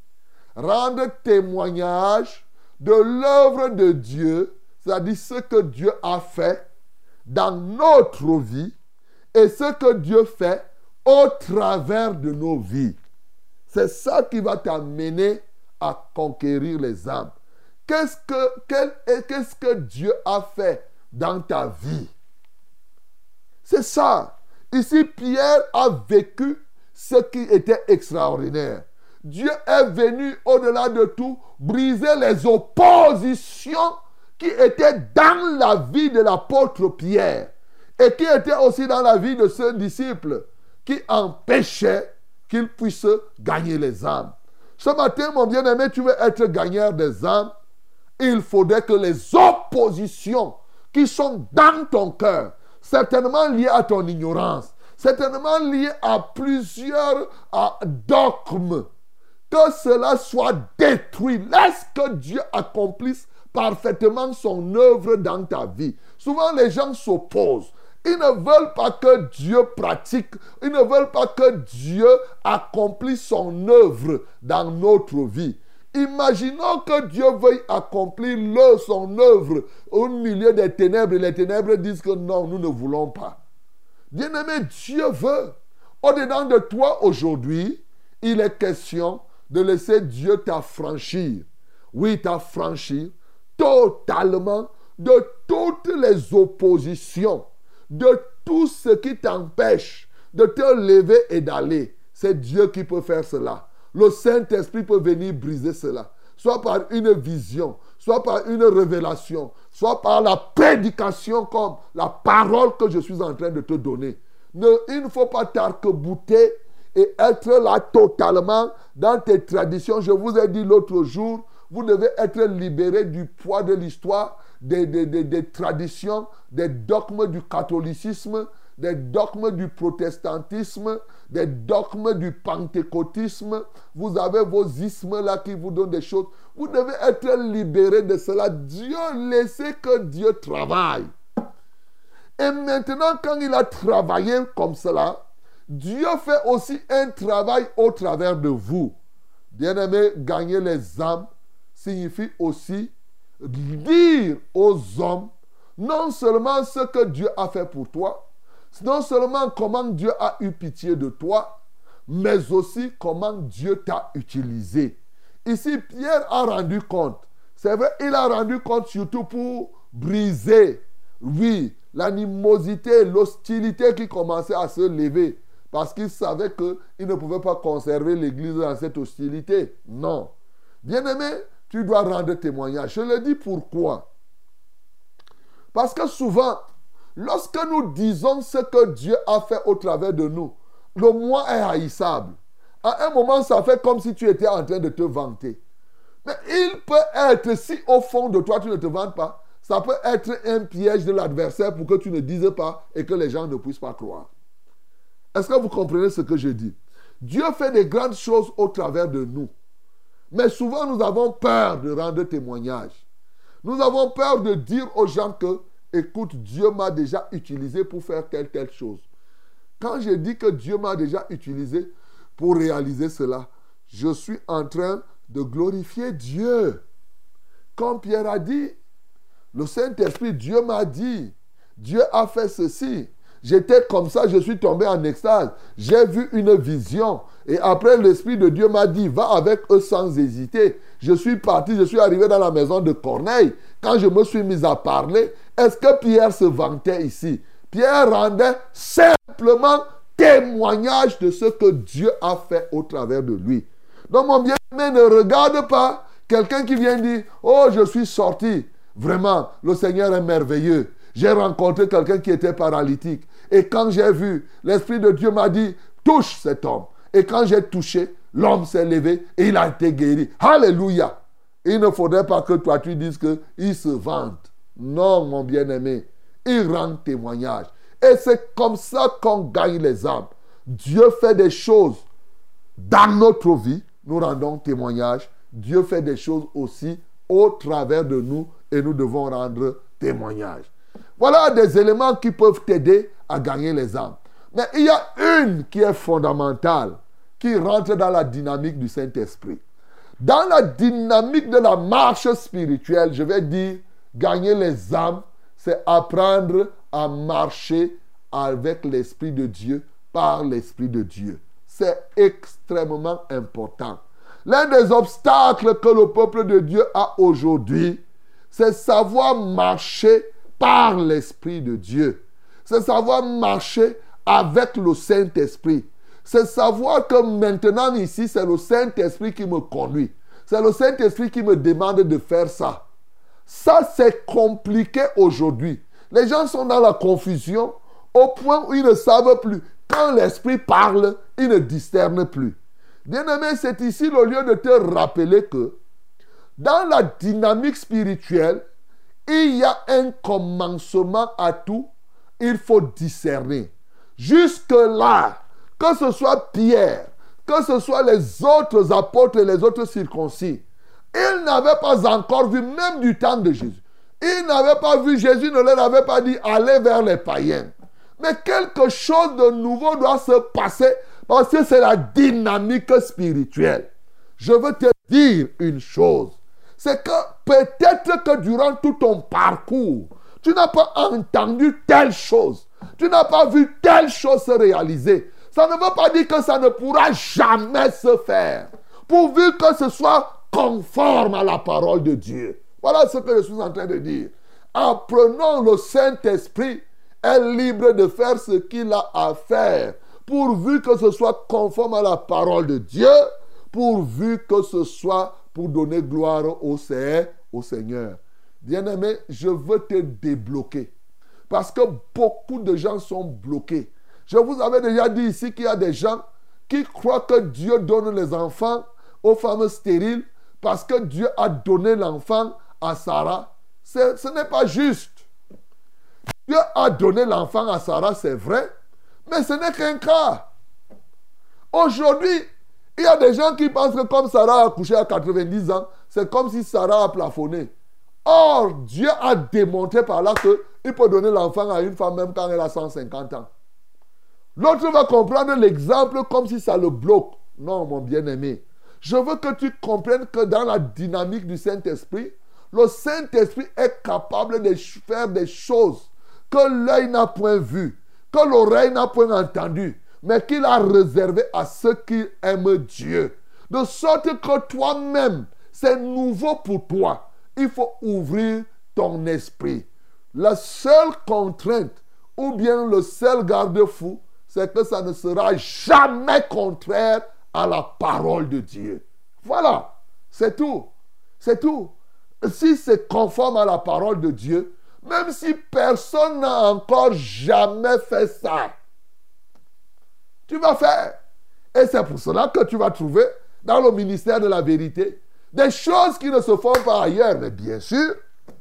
Rendre témoignage de l'œuvre de Dieu, c'est-à-dire ce que Dieu a fait dans notre vie et ce que Dieu fait au travers de nos vies. C'est ça qui va t'amener à conquérir les âmes. Qu'est-ce que, qu'est-ce que Dieu a fait dans ta vie? C'est ça. Ici, Pierre a vécu ce qui était extraordinaire. Dieu est venu au-delà de tout briser les oppositions qui étaient dans la vie de l'apôtre Pierre et qui étaient aussi dans la vie de ce disciple qui empêchaient qu'il puisse gagner les âmes. Ce matin, mon bien-aimé, tu veux être gagneur des âmes, il faudrait que les oppositions qui sont dans ton cœur, certainement liées à ton ignorance, certainement liées à plusieurs dogmes, que cela soit détruit. Laisse que Dieu accomplisse parfaitement son œuvre dans ta vie. Souvent, les gens s'opposent. Ils ne veulent pas que Dieu pratique, ils ne veulent pas que Dieu accomplisse son œuvre dans notre vie. Imaginons que Dieu veuille accomplir son œuvre au milieu des ténèbres les ténèbres disent que non, nous ne voulons pas. Bien-aimé, Dieu veut. Au-dedans de toi aujourd'hui, il est question de laisser Dieu t'affranchir. oui, t'affranchir totalement de toutes les oppositions, de tout ce qui t'empêche de te lever et d'aller. C'est Dieu qui peut faire cela. Le Saint-Esprit peut venir briser cela. Soit par une vision, soit par une révélation, soit par la prédication comme la parole que je suis en train de te donner. Ne- il ne faut pas t'arc-bouter et être là totalement dans tes traditions. Je vous ai dit l'autre jour, vous devez être libéré du poids de l'histoire, des, des- des- des traditions, des dogmes du catholicisme, des dogmes du protestantisme, des dogmes du pentecôtisme. Vous avez vos ismes là qui vous donnent des choses. Vous devez être libéré de cela. Dieu, laissez que Dieu travaille. Et maintenant, quand il a travaillé comme cela, Dieu fait aussi un travail au travers de vous. Bien-aimé, gagner les âmes signifie aussi dire aux hommes non seulement ce que Dieu a fait pour toi, non seulement comment Dieu a eu pitié de toi, mais aussi comment Dieu t'a utilisé. Ici, Pierre a rendu compte. C'est vrai, il a rendu compte surtout pour briser, oui, l'animosité, l'hostilité qui commençait à se lever. Parce qu'il savait qu'il ne pouvait pas conserver l'Église dans cette hostilité. Non. Bien-aimé, tu dois rendre témoignage. Je le dis pourquoi. Parce que souvent, lorsque nous disons ce que Dieu a fait au travers de nous, le moi est haïssable. À un moment, ça fait comme si tu étais en train de te vanter. Mais il peut être, si au fond de toi tu ne te vantes pas, ça peut être un piège de l'adversaire pour que tu ne dises pas et que les gens ne puissent pas croire. Est-ce que vous comprenez ce que je dis? Dieu fait des grandes choses au travers de nous. Mais souvent, nous avons peur de rendre témoignage. Nous avons peur de dire aux gens que, écoute, Dieu m'a déjà utilisé pour faire telle, telle chose. Quand je dis que Dieu m'a déjà utilisé pour réaliser cela, je suis en train de glorifier Dieu. Comme Pierre a dit, le Saint-Esprit, Dieu m'a dit, Dieu a fait ceci. J'étais comme ça, je suis tombé en extase. J'ai vu une vision. Et après, l'Esprit de Dieu m'a dit, va avec eux sans hésiter. Je suis parti, je suis arrivé dans la maison de Corneille. Quand je me suis mis à parler, est-ce que Pierre se vantait ici? Pierre rendait simplement témoignage de ce que Dieu a fait au travers de lui. Donc, mon bien-aimé, ne regarde pas quelqu'un qui vient dire, oh, je suis sorti. Vraiment, le Seigneur est merveilleux. J'ai rencontré quelqu'un qui était paralytique. Et quand j'ai vu, l'Esprit de Dieu m'a dit, touche cet homme. Et quand j'ai touché, l'homme s'est levé et il a été guéri. Alléluia. Il ne faudrait pas que toi tu dises qu'il se vante. Non, mon bien-aimé. Il rend témoignage. Et c'est comme ça qu'on gagne les âmes. Dieu fait des choses dans notre vie. Nous rendons témoignage. Dieu fait des choses aussi au travers de nous et nous devons rendre témoignage. Voilà des éléments qui peuvent t'aider à gagner les âmes. Mais il y a une qui est fondamentale, qui rentre dans la dynamique du Saint-Esprit. Dans la dynamique de la marche spirituelle, je vais dire, gagner les âmes, c'est apprendre à marcher avec l'Esprit de Dieu, par l'Esprit de Dieu. C'est extrêmement important. L'un des obstacles que le peuple de Dieu a aujourd'hui, c'est savoir marcher par l'Esprit de Dieu. C'est savoir marcher avec le Saint-Esprit. C'est savoir que maintenant ici, c'est le Saint-Esprit qui me conduit. C'est le Saint-Esprit qui me demande de faire ça. Ça, c'est compliqué aujourd'hui. Les gens sont dans la confusion au point où ils ne savent plus. Quand l'Esprit parle, ils ne discernent plus. Bien-aimé, c'est ici le lieu de te rappeler que dans la dynamique spirituelle, il y a un commencement à tout. Il faut discerner. Jusque-là, que ce soit Pierre, que ce soit les autres apôtres et les autres circoncis, ils n'avaient pas encore vu, même du temps de Jésus, ils n'avaient pas vu, Jésus ne leur avait pas dit allez vers les païens. Mais quelque chose de nouveau doit se passer parce que c'est la dynamique spirituelle. Je veux te dire une chose. C'est que peut-être que durant tout ton parcours, tu n'as pas entendu telle chose. Tu n'as pas vu telle chose se réaliser. Ça ne veut pas dire que ça ne pourra jamais se faire. Pourvu que ce soit conforme à la parole de Dieu. Voilà ce que je suis en train de dire. Apprenons le Saint-Esprit est libre de faire ce qu'il a à faire, pourvu que ce soit conforme à la parole de Dieu, pourvu que ce soit pour donner gloire au, Seigneur. Bien-aimé, je veux te débloquer. Parce que beaucoup de gens sont bloqués. Je vous avais déjà dit ici qu'il y a des gens qui croient que Dieu donne les enfants aux femmes stériles parce que Dieu a donné l'enfant à Sarah. Ce n'est pas juste. Dieu a donné l'enfant à Sarah, c'est vrai, mais ce n'est qu'un cas. Aujourd'hui, il y a des gens qui pensent que comme Sarah a accouché à 90 ans, c'est comme si Sarah a plafonné. Or, Dieu a démontré par là qu'il peut donner l'enfant à une femme même quand elle a 150 ans. L'autre va comprendre l'exemple comme si ça le bloque. Non, mon bien-aimé. Je veux que tu comprennes que dans la dynamique du Saint-Esprit, le Saint-Esprit est capable de faire des choses que l'œil n'a point vues, que l'oreille n'a point entendues, mais qu'il a réservées à ceux qui aiment Dieu. De sorte que toi-même, c'est nouveau pour toi. Il faut ouvrir ton esprit. La seule contrainte ou bien le seul garde-fou, c'est que ça ne sera jamais contraire à la parole de Dieu. Voilà, c'est tout. C'est tout. Si c'est conforme à la parole de Dieu, même si personne n'a encore jamais fait ça, tu vas faire. Et c'est pour cela que tu vas trouver dans le ministère de la vérité des choses qui ne se font pas ailleurs. Mais bien sûr,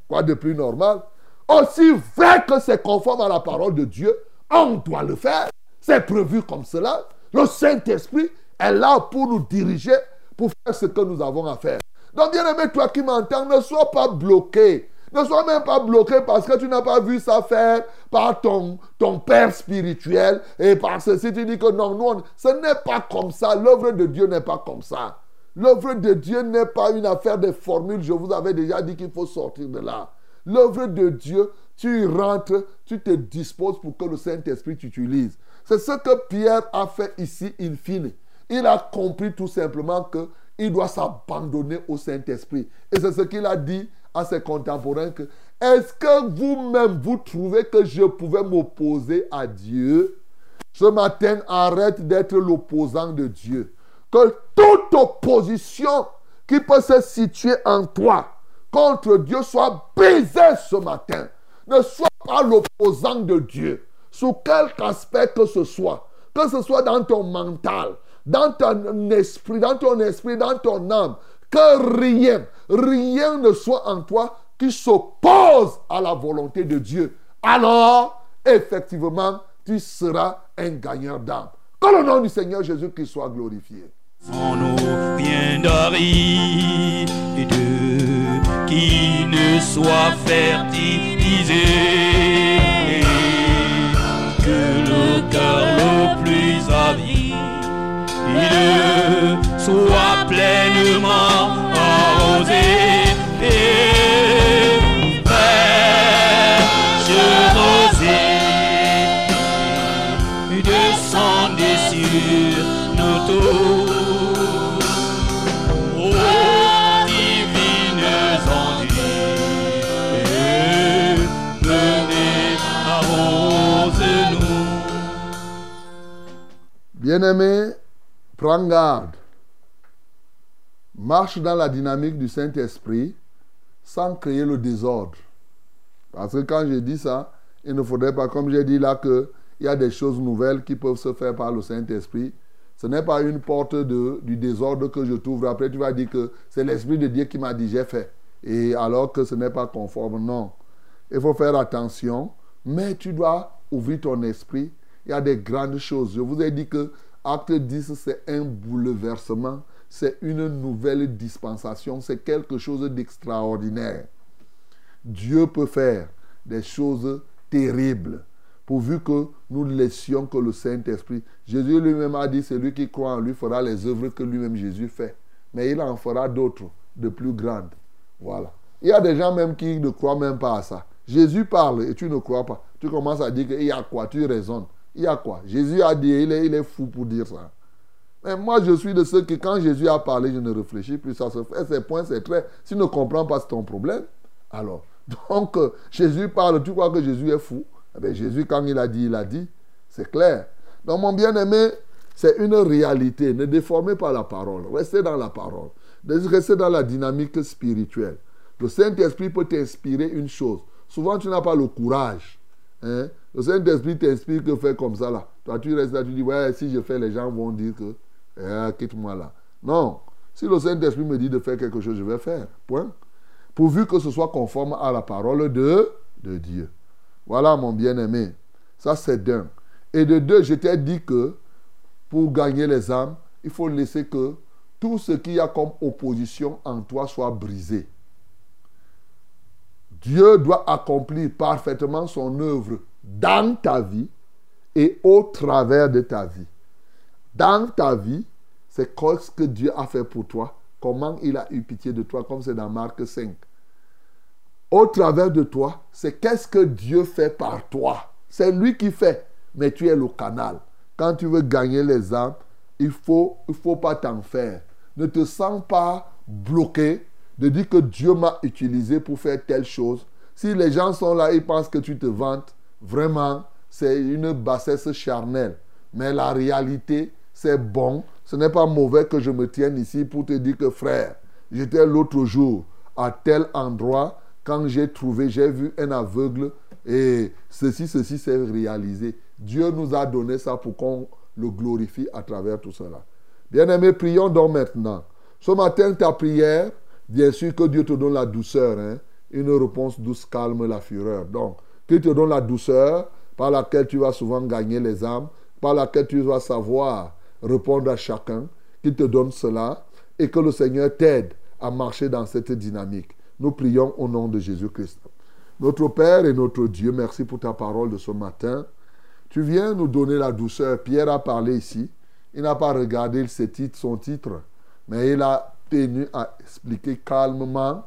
quoi de plus normal? Aussi vrai que c'est conforme à la parole de Dieu, on doit le faire. C'est prévu comme cela. Le Saint-Esprit est là pour nous diriger, pour faire ce que nous avons à faire. Donc, bien aimé, toi qui m'entends, ne sois pas bloqué. Ne sois même pas bloqué parce que tu n'as pas vu ça faire par ton, ton père spirituel et par ceci. Tu dis que non, non, ce n'est pas comme ça. L'œuvre de Dieu n'est pas comme ça. L'œuvre de Dieu n'est pas une affaire de formules. Je vous avais déjà dit qu'il faut sortir de là. L'œuvre de Dieu, tu rentres, tu te disposes pour que le Saint-Esprit t'utilise. C'est ce que Pierre a fait ici, in fine. Il a compris tout simplement qu'il doit s'abandonner au Saint-Esprit. Et c'est ce qu'il a dit à ses contemporains que est-ce que vous-même vous trouvez que je pouvais m'opposer à Dieu? Ce matin, arrête d'être l'opposant de Dieu. Que toute opposition qui peut se situer en toi contre Dieu soit brisée ce matin. Ne sois pas l'opposant de Dieu, sous quelque aspect que ce soit. Que ce soit dans ton mental, dans ton esprit, dans ton esprit, dans ton âme. Que rien, rien ne soit en toi qui s'oppose à la volonté de Dieu. Alors, effectivement, tu seras un gagneur d'âme. Que le nom du Seigneur Jésus-Christ soit glorifié. nous rien d'aride qui ne que le cœur le plus avide soit pleinement arrosé et rosée descendez sur venez arrose-nous. Bien-aimé, prends garde. Marche dans la dynamique du Saint-Esprit sans créer le désordre. Parce que quand je dis ça, il ne faudrait pas, comme j'ai dit là, qu'il y a des choses nouvelles qui peuvent se faire par le Saint-Esprit. Ce n'est pas une porte du désordre que je t'ouvre. Après, tu vas dire que c'est l'Esprit de Dieu qui m'a dit j'ai fait. Et alors que ce n'est pas conforme. Non. Il faut faire attention. Mais tu dois ouvrir ton esprit. Il y a des grandes choses. Je vous ai dit que Acte 10, c'est un bouleversement. C'est une nouvelle dispensation. C'est quelque chose d'extraordinaire. Dieu peut faire des choses terribles pourvu que nous laissions que le Saint-Esprit. Jésus lui-même a dit, celui qui croit en lui fera les œuvres que lui-même Jésus fait. Mais il en fera d'autres, de plus grandes. Voilà. Il y a des gens même qui ne croient même pas à ça. Jésus parle et tu ne crois pas. Tu commences à dire qu'il y a quoi? Tu raisonnes. Il y a quoi? Jésus a dit, il est fou pour dire ça. Mais moi, je suis de ceux qui, quand Jésus a parlé, je ne réfléchis plus. Ça se fait, ses points, c'est très. Si tu ne comprends pas, c'est ton problème. Alors, donc, euh, Jésus parle, tu crois que Jésus est fou? Eh bien, Jésus, quand il a dit, il a dit. C'est clair. Donc, mon bien-aimé, c'est une réalité. Ne déformez pas la parole. Restez dans la parole. Restez dans la dynamique spirituelle. Le Saint-Esprit peut t'inspirer une chose. Souvent, tu n'as pas le courage. hein. Le Saint-Esprit t'inspire que fais comme ça là. Toi, tu restes là, tu dis, ouais, si je fais, les gens vont dire que, eh, quitte-moi là. Non. Si le Saint-Esprit me dit de faire quelque chose, je vais faire. Point. Pourvu que ce soit conforme à la parole de, de Dieu. Voilà, mon bien-aimé. Ça, c'est d'un. Et de deux, je t'ai dit que pour gagner les âmes, il faut laisser que tout ce qu'il y a comme opposition en toi soit brisé. Dieu doit accomplir parfaitement son œuvre dans ta vie et au travers de ta vie. Dans ta vie, c'est ce que Dieu a fait pour toi, comment il a eu pitié de toi, comme c'est dans Marc 5. Au travers de toi, c'est qu'est-ce que Dieu fait par toi? C'est lui qui fait, mais tu es le canal. Quand tu veux gagner les âmes, il ne faut, il faut pas t'en faire. Ne te sens pas bloqué de dire que Dieu m'a utilisé pour faire telle chose. Si les gens sont là, ils pensent que tu te vantes, vraiment, c'est une bassesse charnelle. Mais la réalité, c'est bon. Ce n'est pas mauvais que je me tienne ici pour te dire que frère, j'étais l'autre jour à tel endroit quand j'ai trouvé, j'ai vu un aveugle et ceci, ceci s'est réalisé. Dieu nous a donné ça pour qu'on le glorifie à travers tout cela. Bien-aimés, prions donc maintenant. Ce matin, ta prière, bien sûr que Dieu te donne la douceur. hein. Une réponse douce calme la fureur. Donc, qu'il te donne la douceur par laquelle tu vas souvent gagner les âmes, par laquelle tu vas savoir répondre à chacun, qu'il te donne cela et que le Seigneur t'aide à marcher dans cette dynamique. Nous prions au nom de Jésus-Christ. Notre Père et notre Dieu, merci pour ta parole de ce matin. Tu viens nous donner la douceur. Pierre a parlé ici. Il n'a pas regardé son titre, mais il a tenu à expliquer calmement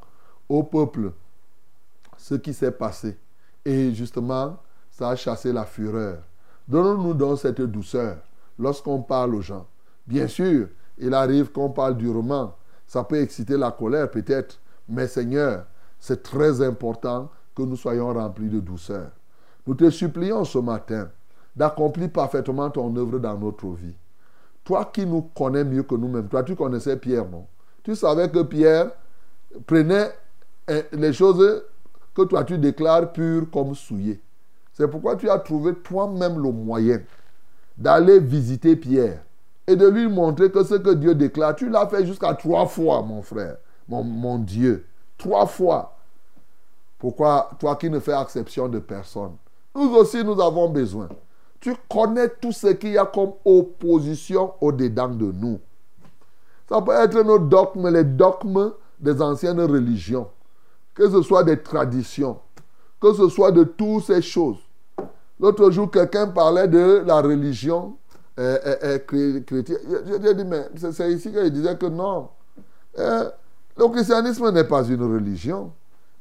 au peuple ce qui s'est passé. Et justement, ça a chassé la fureur. Donnons-nous donc cette douceur lorsqu'on parle aux gens. Bien sûr, il arrive qu'on parle durement. Ça peut exciter la colère peut-être. Mais Seigneur, c'est très important que nous soyons remplis de douceur. Nous te supplions ce matin d'accomplir parfaitement ton œuvre dans notre vie. Toi qui nous connais mieux que nous-mêmes, toi tu connaissais Pierre, non? Tu savais que Pierre prenait eh, les choses que toi tu déclares pures comme souillées. C'est pourquoi tu as trouvé toi-même le moyen d'aller visiter Pierre et de lui montrer que ce que Dieu déclare, tu l'as fait jusqu'à trois fois, mon frère, mon, Dieu. Trois fois. Pourquoi toi qui ne fais exception de personne? Nous aussi, nous avons besoin. Tu connais tout ce qu'il y a comme opposition au-dedans de nous. Ça peut être nos dogmes, les dogmes des anciennes religions. Que ce soit des traditions. Que ce soit de toutes ces choses. L'autre jour, quelqu'un parlait de la religion euh, euh, euh, chré- chrétienne. J'ai dit, mais c'est ici qu'il disait que non. Le christianisme n'est pas une religion.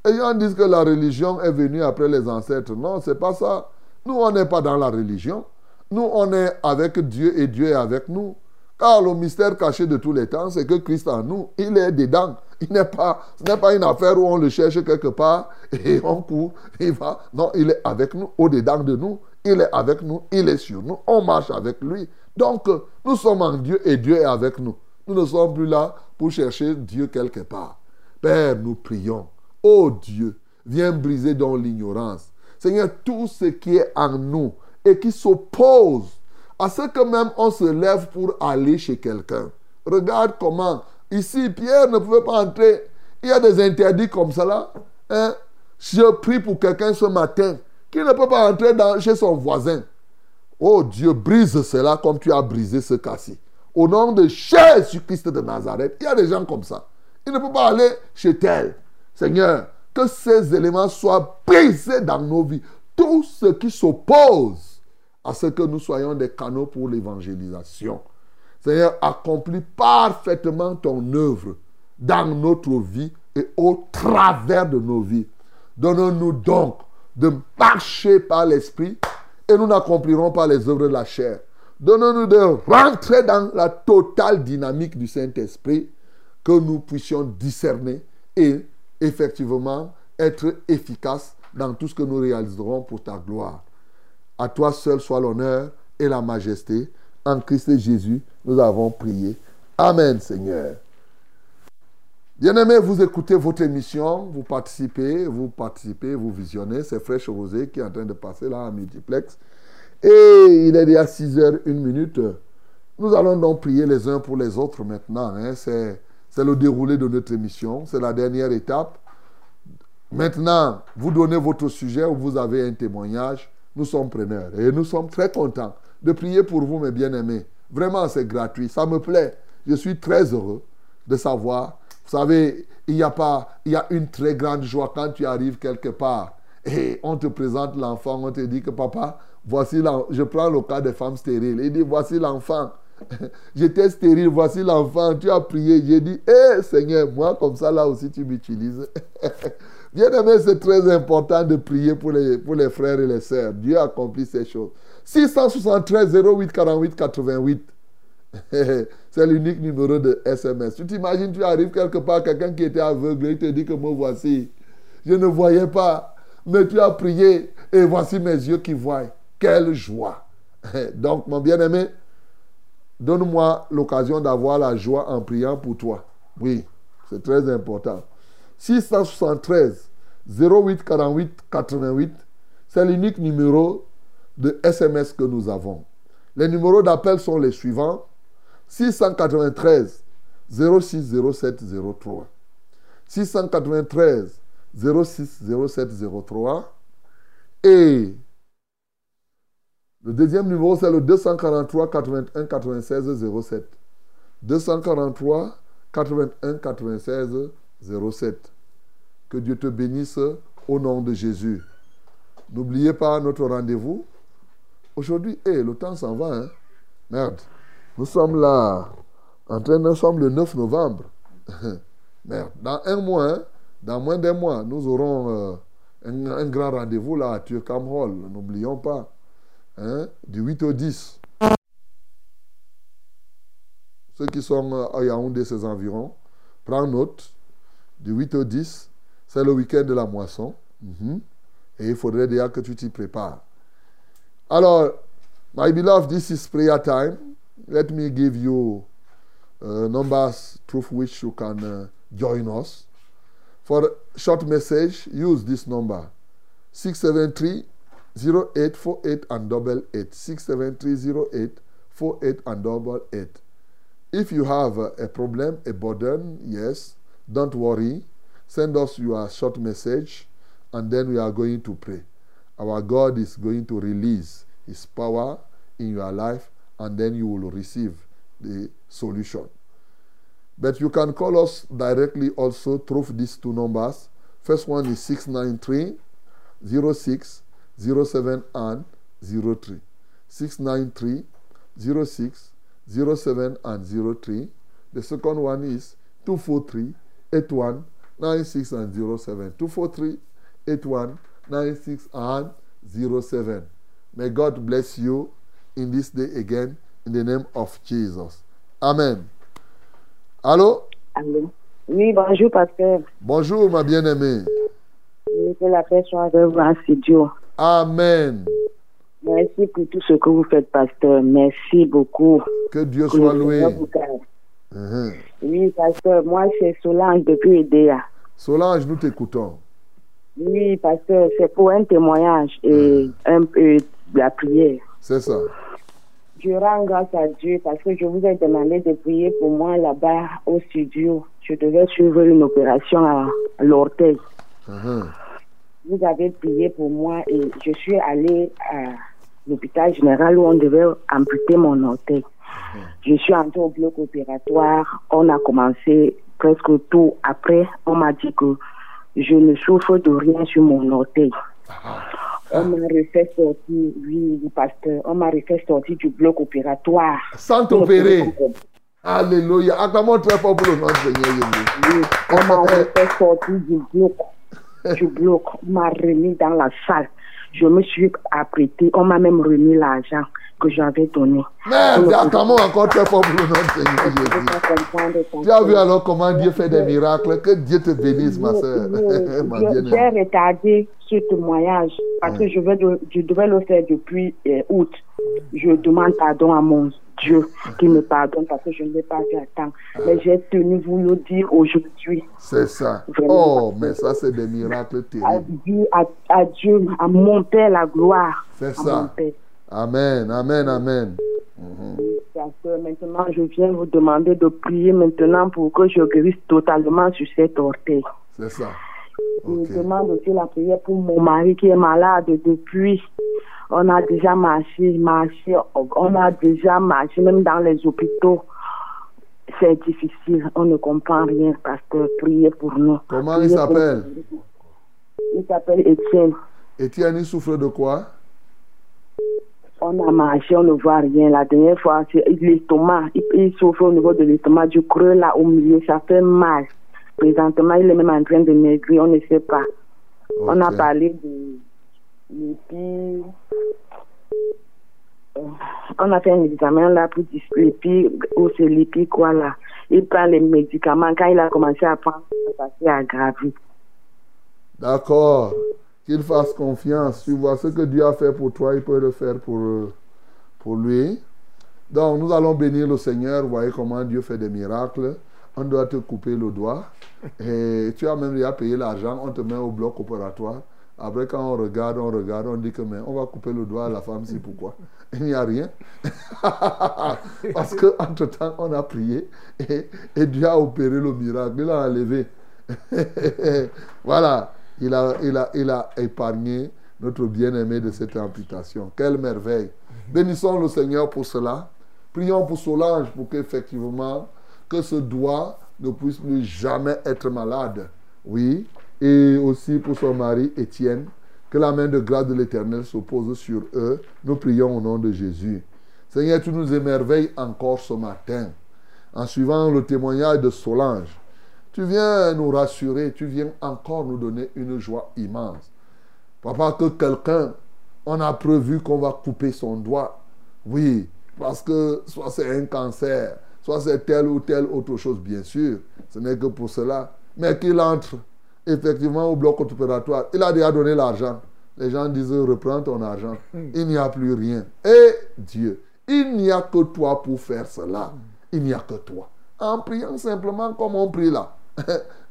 Et gens disent que la religion est venue après les ancêtres. Non, c'est pas ça. Nous, on n'est pas dans la religion. Nous, on est avec Dieu et Dieu est avec nous. Car le mystère caché de tous les temps, c'est que Christ en nous, il est dedans. Il n'est pas, ce n'est pas une affaire où on le cherche quelque part et on court, il va. Non, il est avec nous, au-dedans de nous. Il est avec nous, il est sur nous. On marche avec lui. Donc, nous sommes en Dieu et Dieu est avec nous. Nous ne sommes plus là pour chercher Dieu quelque part. Père, nous prions. Oh Dieu, viens briser dans l'ignorance. Seigneur, tout ce qui est en nous et qui s'oppose à ce que même on se lève pour aller chez quelqu'un. Regarde comment, ici, Pierre ne pouvait pas entrer. Il y a des interdits comme là. Hein? Je prie pour quelqu'un ce matin qui ne peut pas entrer chez son voisin. Oh Dieu, brise cela comme tu as brisé ce cas-ci. Au nom de Jésus-Christ de Nazareth, il y a des gens comme ça. Il ne peut pas aller chez tel. Seigneur, que ces éléments soient brisés dans nos vies. Tout ce qui s'oppose à ce que nous soyons des canaux pour l'évangélisation. Seigneur, accomplis parfaitement ton œuvre dans notre vie et au travers de nos vies. Donne-nous donc de marcher par l'esprit et nous n'accomplirons pas les œuvres de la chair. Donne-nous de rentrer dans la totale dynamique du Saint-Esprit, que nous puissions discerner et effectivement être efficaces dans tout ce que nous réaliserons pour ta gloire. À toi seul soit l'honneur et la majesté. En Christ Jésus, nous avons prié. Amen, Seigneur. Bien-aimés, vous écoutez votre émission, vous participez, vous participez, vous visionnez. C'est Fraîche Rosée qui est en train de passer là en multiplex. Et il est déjà 6 heures, 1 minute. Nous allons donc prier les uns pour les autres maintenant. hein. C'est le déroulé de notre émission. C'est la dernière étape. Maintenant, vous donnez votre sujet ou vous avez un témoignage. Nous sommes preneurs. Et nous sommes très contents de prier pour vous, mes bien-aimés. Vraiment, c'est gratuit. Ça me plaît. Je suis très heureux de savoir. Vous savez, il n'y a pas, il y a une très grande joie quand tu arrives quelque part et on te présente l'enfant, on te dit que papa, voici. Je prends le cas des femmes stériles. Il dit, voici l'enfant. J'étais stérile, voici l'enfant. Tu as prié. J'ai dit, hé Seigneur, moi comme ça là aussi tu m'utilises. Bien aimé, c'est très important de prier pour les, pour les frères et les sœurs. Dieu accomplit ces choses. 673 08 48 88. C'est l'unique numéro de SMS. Tu t'imagines, tu arrives quelque part, quelqu'un qui était aveugle, il te dit que me voici. Je ne voyais pas, mais tu as prié et voici mes yeux qui voient. Quelle joie. Donc, mon bien-aimé, donne-moi l'occasion d'avoir la joie en priant pour toi. Oui, c'est très important. 673 08 48 88, c'est l'unique numéro de SMS que nous avons. Les numéros d'appel sont les suivants 693 06 07 03. 693 06 07 03. Et le deuxième numéro, c'est le 243 81 96 07. 243 81 96 07. Que Dieu te bénisse au nom de Jésus. N'oubliez pas notre rendez-vous. Aujourd'hui, le temps s'en va. Hein? Merde. Nous sommes là, en train, nous sommes le 9 novembre. Merde. Dans un mois, hein, dans moins d'un mois, nous aurons euh, un, un grand rendez-vous là à Turkham Hall. N'oublions pas. Hein, du 8 au 10. Ceux qui sont euh, à Yaoundé, ses environs, prends note. Du 8 au 10, c'est le week-end de la moisson. Mhm. Et il faudrait déjà que tu t'y prépares. Alors, my beloved, this is prayer time. Let me give you uh, numbers through which you can uh, join us. For short message, use this number 673 0848 and double 8. 673 0848 and double 8. If you have uh, a problem, a burden, yes, don't worry. Send us your short message and then we are going to pray. Our God is going to release His power in your life and then you will receive the solution. But you can call us directly also through these two numbers. First one is 693 06 07 and 03. 693 06 07 and 03. The second one is 243 81 96 and 07. 243 81 96 and 07. May God bless you in this day again in the name of Jesus. Amen. Allô? Allô? Oui, bonjour, pasteur. Bonjour, ma bien-aimée. Oui, Que la paix soit avec vous en studio. Amen. Merci pour tout ce que vous faites, pasteur. Merci beaucoup. Que Dieu Que soit loué. Mhm. Oui, pasteur, moi, c'est Solange depuis Edea. Solange, nous t'écoutons. Oui, pasteur, c'est pour un témoignage et un peu de la prière. C'est ça. Je rends grâce à Dieu parce que je vous ai demandé de prier pour moi là-bas au studio. Je devais suivre une opération à l'orteil. Mhm. Vous avez prié pour moi et je suis allée à l'hôpital général où on devait amputer mon orteil. Je suis entrée au bloc opératoire. On a commencé presque tout. Après, on m'a dit que je ne souffre de rien sur mon orteil. On m'a refait sortir, oui, pasteur, on m'a refait sortir du bloc opératoire. Sans t'opérer. Alléluia. Acclamons très fort pour le nom du Seigneur. Oui, on m'a refait sortir du bloc. Du bloc. On m'a remis dans la salle. Je me suis apprêtée. On m'a même remis l'argent que j'avais donné. Merde, ah, comment encore très fort pour le nom de Seigneur Tu as vu alors comment Dieu fait des miracles Que Dieu te bénisse, ma soeur. J'ai retardé ce témoignage parce que je, vais de- je devais le faire depuis euh, août. Je demande pardon à mon Dieu qui me pardonne parce que je ne l'ai pas fait à temps. Mais j'ai tenu vous le dire aujourd'hui. C'est ça. Vraiment. Oh, mais ça, c'est des miracles À terribles. Dieu, à, à Dieu, à mon Père la gloire. C'est À ça. Amen, amen, amen. Mhm. Pasteur, maintenant, je viens vous demander de prier maintenant pour que je guérisse totalement sur cet orteil. C'est ça. Je demande aussi la prière pour mon mari qui est malade depuis. On a déjà marché, marché, on a déjà marché, même dans les hôpitaux. C'est difficile, on ne comprend rien, pasteur. Priez pour nous. Comment il pour- s'appelle? Il s'appelle Étienne. Étienne, il souffre de quoi? On a marché, on ne voit rien. La dernière fois, c'est l'estomac. Il, il souffre au niveau de l'estomac, du creux là au milieu, ça fait mal. Présentement, il est même en train de maigrir, on ne sait pas. On a parlé de. Euh, On a fait un examen là pour dire l'épi, ou c'est l'épi quoi là. Il prend les médicaments. Quand il a commencé à prendre, ça s'est aggravé. D'accord. Qu'il fasse confiance. Tu vois ce que Dieu a fait pour toi, il peut le faire pour, euh, pour lui. Donc, nous allons bénir le Seigneur. Vous voyez comment Dieu fait des miracles. On doit te couper le doigt. Et tu as même déjà payé l'argent. On te met au bloc opératoire. Après, quand on regarde, on regarde, on dit que mais on va couper le doigt à la femme, c'est pourquoi? Il n'y a rien. Parce qu'entre-temps, on a prié et, et Dieu a opéré le miracle. Il a enlevé. voilà, il a, il, a, il a épargné notre bien-aimé de cette amputation. Quelle merveille. Bénissons le Seigneur pour cela. Prions pour Solange pour qu'effectivement, que ce doigt ne puisse plus jamais être malade. Oui. Et aussi pour son mari Étienne, que la main de grâce de l'Éternel se pose sur eux. Nous prions au nom de Jésus. Seigneur, tu nous émerveilles encore ce matin en suivant le témoignage de Solange. Tu viens nous rassurer, tu viens encore nous donner une joie immense. Papa, que quelqu'un, on a prévu qu'on va couper son doigt. Oui, parce que soit c'est un cancer, soit c'est telle ou telle autre chose, bien sûr. Ce n'est que pour cela. Mais qu'il entre effectivement au bloc opératoire. Il a déjà donné l'argent. Les gens disent, reprends ton argent. Il n'y a plus rien. Et Dieu, il n'y a que toi pour faire cela. Il n'y a que toi. En priant simplement comme on prie là.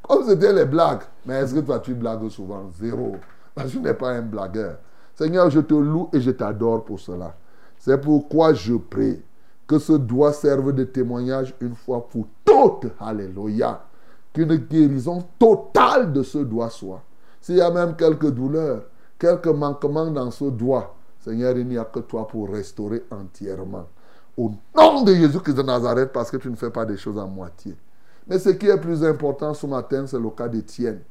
comme c'était les blagues. Mais est-ce que toi tu blagues souvent? Zéro. Parce que tu n'es pas un blagueur. Seigneur, je te loue et je t'adore pour cela. C'est pourquoi je prie que ce doigt serve de témoignage une fois pour toutes. Alléluia. Qu'une guérison totale de ce doigt soit. S'il y a même quelques douleurs, quelques manquements dans ce doigt, Seigneur, il n'y a que toi pour restaurer entièrement. Au nom de Jésus-Christ de Nazareth, parce que tu ne fais pas des choses à moitié. Mais ce qui est plus important ce matin, c'est le cas d'Étienne.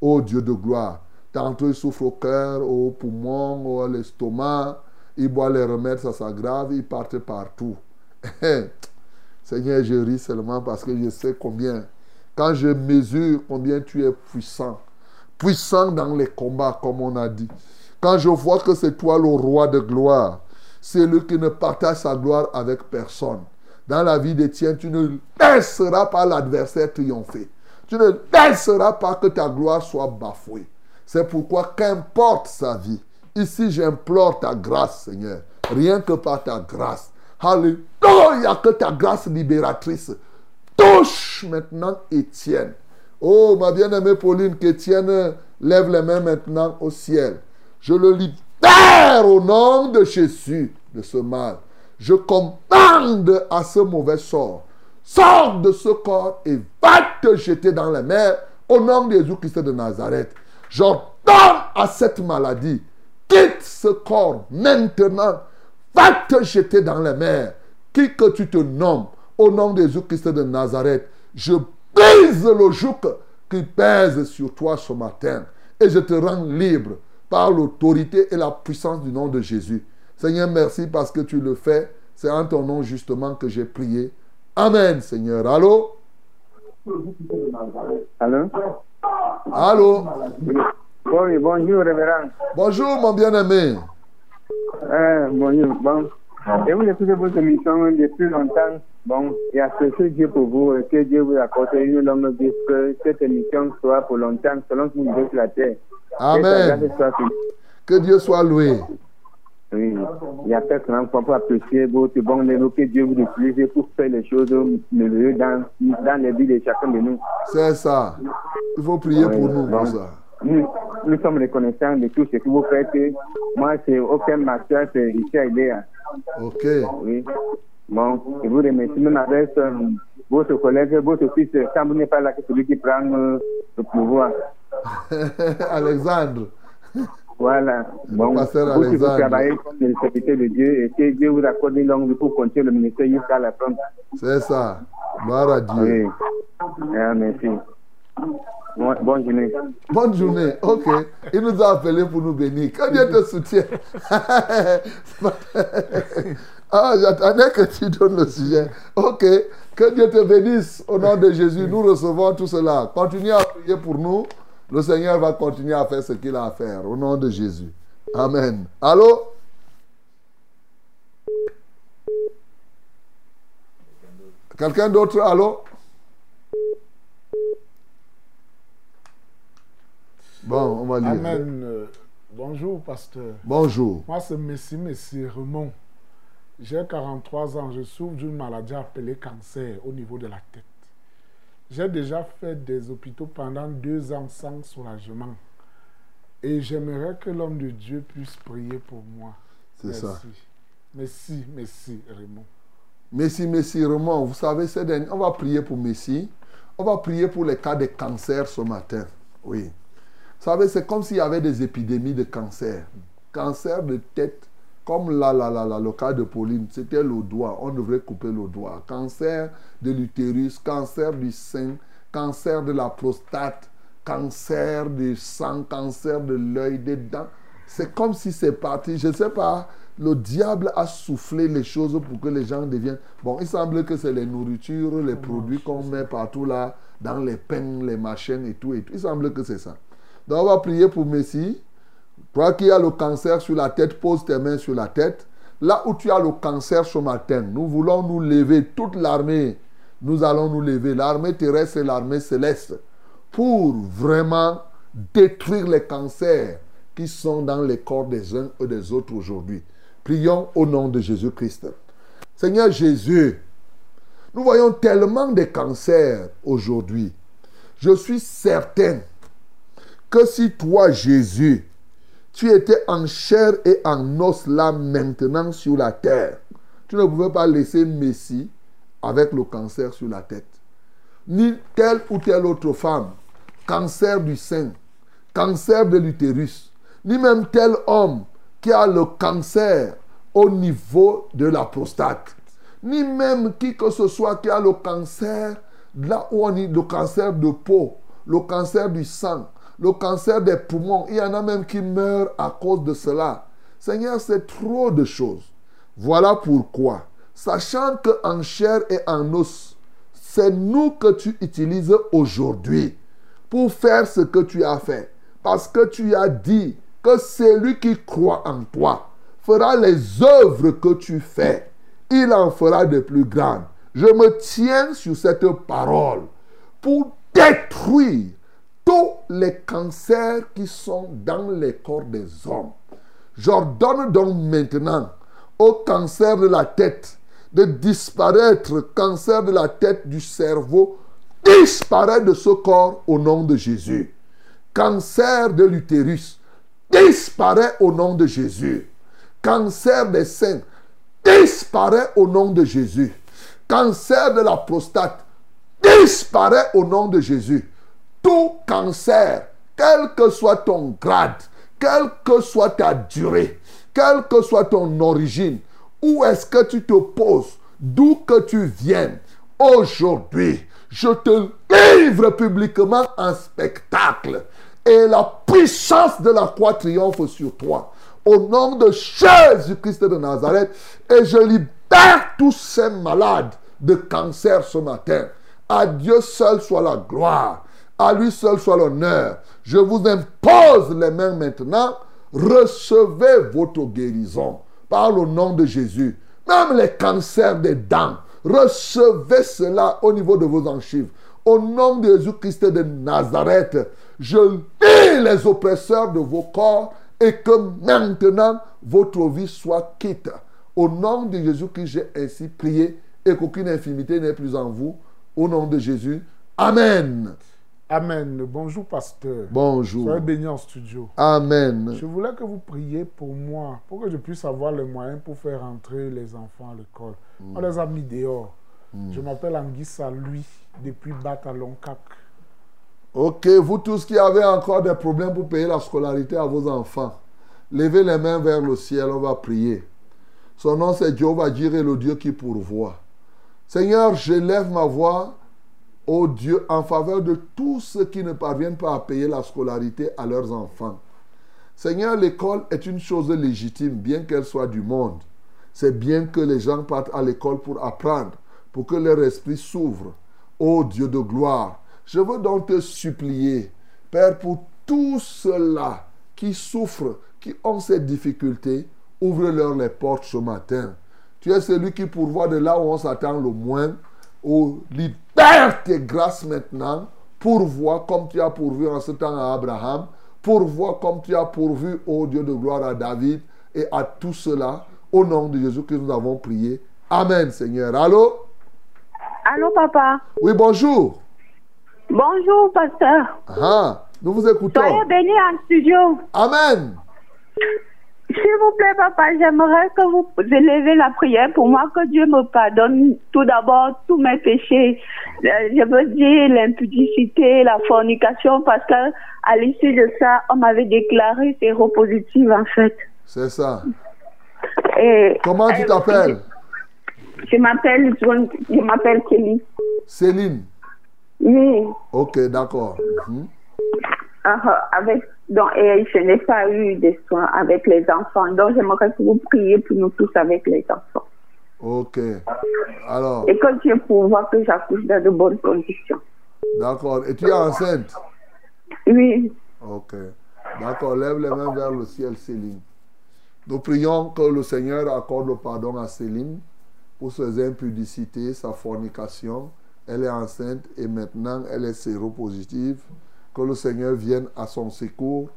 Ô Dieu de gloire, tantôt il souffre au cœur, au poumon, à l'estomac, il boit les remèdes, ça s'aggrave, il part partout. Seigneur, je ris seulement parce que je sais combien, quand je mesure combien tu es puissant, puissant dans les combats, comme on a dit. Quand je vois que c'est toi le roi de gloire, c'est lui qui ne partage sa gloire avec personne. Dans la vie d'Étienne, tu ne laisseras pas l'adversaire triompher. Tu ne laisseras pas que ta gloire soit bafouée. C'est pourquoi, qu'importe sa vie, ici j'implore ta grâce, Seigneur. Rien que par ta grâce. Alléluia, que ta grâce libératrice touche maintenant Étienne. Oh, ma bien-aimée Pauline, qu'Étienne lève les mains maintenant au ciel. Je le libère au nom de Jésus de ce mal. Je commande à ce mauvais sort. Sors de ce corps et va te jeter dans la mer au nom de Jésus-Christ de Nazareth. J'ordonne à cette maladie, quitte ce corps maintenant. Va te jeter dans la mer. Qui que tu te nommes, au nom de Jésus-Christ de Nazareth, je brise le joug qui pèse sur toi ce matin et je te rends libre par l'autorité et la puissance du nom de Jésus. Seigneur, merci parce que tu le fais. C'est en ton nom justement que j'ai prié. Amen, Seigneur. Allô? Allô? Allô? Oui, bonjour, révérend. Bonjour, mon bien-aimé. Euh, bonjour, bon. Et vous votre émission depuis longtemps. Bon, et à ce que Dieu pour vous, et que Dieu vous apporte une longue vie, que cette émission soit pour longtemps, selon que vous sur la terre. Amen. Que Dieu soit loué. Oui, il y a personne qui peut apprécier votre bon œuvre, que Dieu vous utilise pour faire les choses merveilleuses dans, dans les vies de chacun de nous. C'est ça. Il faut prier Oui, pour nous, bon. pour ça. Nous, nous sommes reconnaissants de tout ce que vous faites. Moi, c'est aucun master, c'est à Idéa. Ok. Oui. Bon, je vous remercie même avec euh, votre collègue, votre fils, quand vous n'êtes pas là, que celui qui prend euh, le pouvoir. Alexandre. Voilà. Bon, vous, vous travaillez comme le serviteur de Dieu et que Dieu vous accorde une longue vie pour continuer le ministère jusqu'à la fin. C'est ça. Gloire à Dieu. Oui. Ah, merci. Bon- bonne journée. Bonne journée. Ok. Il nous a appelés pour nous bénir. Que Dieu te soutienne. ah, j'attendais que tu donnes le sujet. Ok. Que Dieu te bénisse au nom de Jésus. Nous recevons tout cela. Continuez à prier pour nous. Le Seigneur va continuer à faire ce qu'il a à faire au nom de Jésus. Amen. Allô? Quelqu'un d'autre? Allô? Bon, on va lire. Amen. Euh, Bonjour, pasteur. Bonjour. Moi, c'est Messi Messi Raymond. J'ai 43 ans. Je souffre d'une maladie appelée cancer au niveau de la tête. J'ai déjà fait des hôpitaux pendant deux ans sans soulagement. Et j'aimerais que l'homme de Dieu puisse prier pour moi. C'est Merci. ça. Merci, merci, Raymond. Messi, Messi, Raymond, vous savez, c'est des- on va prier pour Messi. On va prier pour les cas de cancer ce matin. Oui. Vous savez, c'est comme s'il y avait des épidémies de cancer. Cancer de tête, comme là, là, là, là, le cas de Pauline, c'était le doigt. On devrait couper le doigt. Cancer de l'utérus, cancer du sein, cancer de la prostate, cancer du sang, cancer de l'œil, des dents. C'est comme si c'est parti. Je ne sais pas, le diable a soufflé les choses pour que les gens deviennent... Bon, il semble que c'est les nourritures, les produits qu'on met partout là, dans les pains, les machines et tout, et tout. Il semble que c'est ça. Donc on va prier pour Messie. Toi qui as le cancer sur la tête, pose tes mains sur la tête. Là où tu as le cancer ce matin, nous voulons nous lever, toute l'armée, nous allons nous lever, l'armée terrestre et l'armée céleste, pour vraiment détruire les cancers qui sont dans les corps des uns et des autres aujourd'hui. Prions au nom de Jésus-Christ. Seigneur Jésus, nous voyons tellement de cancers aujourd'hui. Je suis certain que si toi, Jésus, tu étais en chair et en os là maintenant sur la terre, tu ne pouvais pas laisser Messie avec le cancer sur la tête. Ni telle ou telle autre femme, cancer du sein, cancer de l'utérus, ni même tel homme qui a le cancer au niveau de la prostate, ni même qui que ce soit qui a le cancer là où on dit le cancer de peau, le cancer du sang, le cancer des poumons. Il y en a même qui meurent à cause de cela. Seigneur, c'est trop de choses. Voilà pourquoi, sachant que en chair et en os, c'est nous que tu utilises aujourd'hui pour faire ce que tu as fait. Parce que tu as dit que celui qui croit en toi fera les œuvres que tu fais. Il en fera de plus grandes. Je me tiens sur cette parole pour détruire tous les cancers qui sont dans les corps des hommes. J'ordonne donc maintenant au cancer de la tête de disparaître, cancer de la tête, du cerveau, disparaît de ce corps au nom de Jésus. Cancer de l'utérus, disparaît au nom de Jésus. Cancer des seins, disparaît au nom de Jésus. Cancer de la prostate, disparaît au nom de Jésus. Tout cancer, quel que soit ton grade, quelle que soit ta durée, quelle que soit ton origine, où est-ce que tu te poses, d'où que tu viennes, aujourd'hui, je te livre publiquement un spectacle et la puissance de la croix triomphe sur toi. Au nom de Jésus-Christ de Nazareth, et je libère tous ces malades de cancer ce matin. À Dieu seul soit la gloire. À lui seul soit l'honneur. Je vous impose les mains maintenant. Recevez votre guérison par le nom de Jésus. Même les cancers des dents, recevez cela au niveau de vos archives. Au nom de Jésus-Christ de Nazareth, je lis les oppresseurs de vos corps et que maintenant votre vie soit quitte. Au nom de Jésus-Christ, j'ai ainsi prié et qu'aucune infimité n'est plus en vous. Au nom de Jésus, Amen. Amen. Bonjour, pasteur. Bonjour. Soyez béni en studio. Amen. Je voulais que vous priez pour moi, pour que je puisse avoir les moyens pour faire entrer les enfants à l'école. On les a mis dehors. Je m'appelle Anguissa Louis, depuis Batalon-Cap. Ok, vous tous qui avez encore des problèmes pour payer la scolarité à vos enfants, levez les mains vers le ciel, on va prier. Son nom c'est Jéhovah Jireh, le Dieu qui pourvoit. Seigneur, je lève ma voix, ô Dieu, en faveur de tous ceux qui ne parviennent pas à payer la scolarité à leurs enfants. Seigneur, l'école est une chose légitime, bien qu'elle soit du monde. C'est bien que les gens partent à l'école pour apprendre, pour que leur esprit s'ouvre. Ô Dieu de gloire, je veux donc te supplier, Père, pour tous ceux-là qui souffrent, qui ont ces difficultés, ouvre-leur les portes ce matin. Tu es celui qui pourvoit de là où on s'attend le moins. Oh, libère tes grâces maintenant. Pourvois comme tu as pourvu en ce temps à Abraham. Pourvois comme tu as pourvu, ô Dieu de gloire, à David et à tous ceux-là. Au nom de Jésus que nous avons prié. Amen, Seigneur. Allô? Allô, papa. Oui, bonjour. Bonjour, pasteur. Ah, nous vous écoutons. Soyez béni en studio. Amen. S'il vous plaît, papa, j'aimerais que vous élevez la prière pour moi, que Dieu me pardonne tout d'abord tous mes péchés. Euh, Je veux dire l'impudicité, la fornication, parce que à l'issue de ça, on m'avait déclaré séropositive, en fait. C'est ça. Et, Comment tu et- t'appelles? Je m'appelle, je m'appelle Kelly. Céline. Oui. Ok, d'accord. Ah, ah, avec, donc, et je n'ai pas eu de soins avec les enfants. Donc, j'aimerais que vous priez pour nous tous avec les enfants. Ok. Alors, Et que Dieu pourvoie que j'accouche dans de bonnes conditions. d'accord. Et tu es enceinte? Oui. Ok. D'accord. Lève les mains vers le ciel, Céline. Nous prions que le Seigneur accorde le pardon à Céline pour ses impudicités, sa fornication. Elle est enceinte et maintenant elle est séropositive. Que le Seigneur vienne à son secours,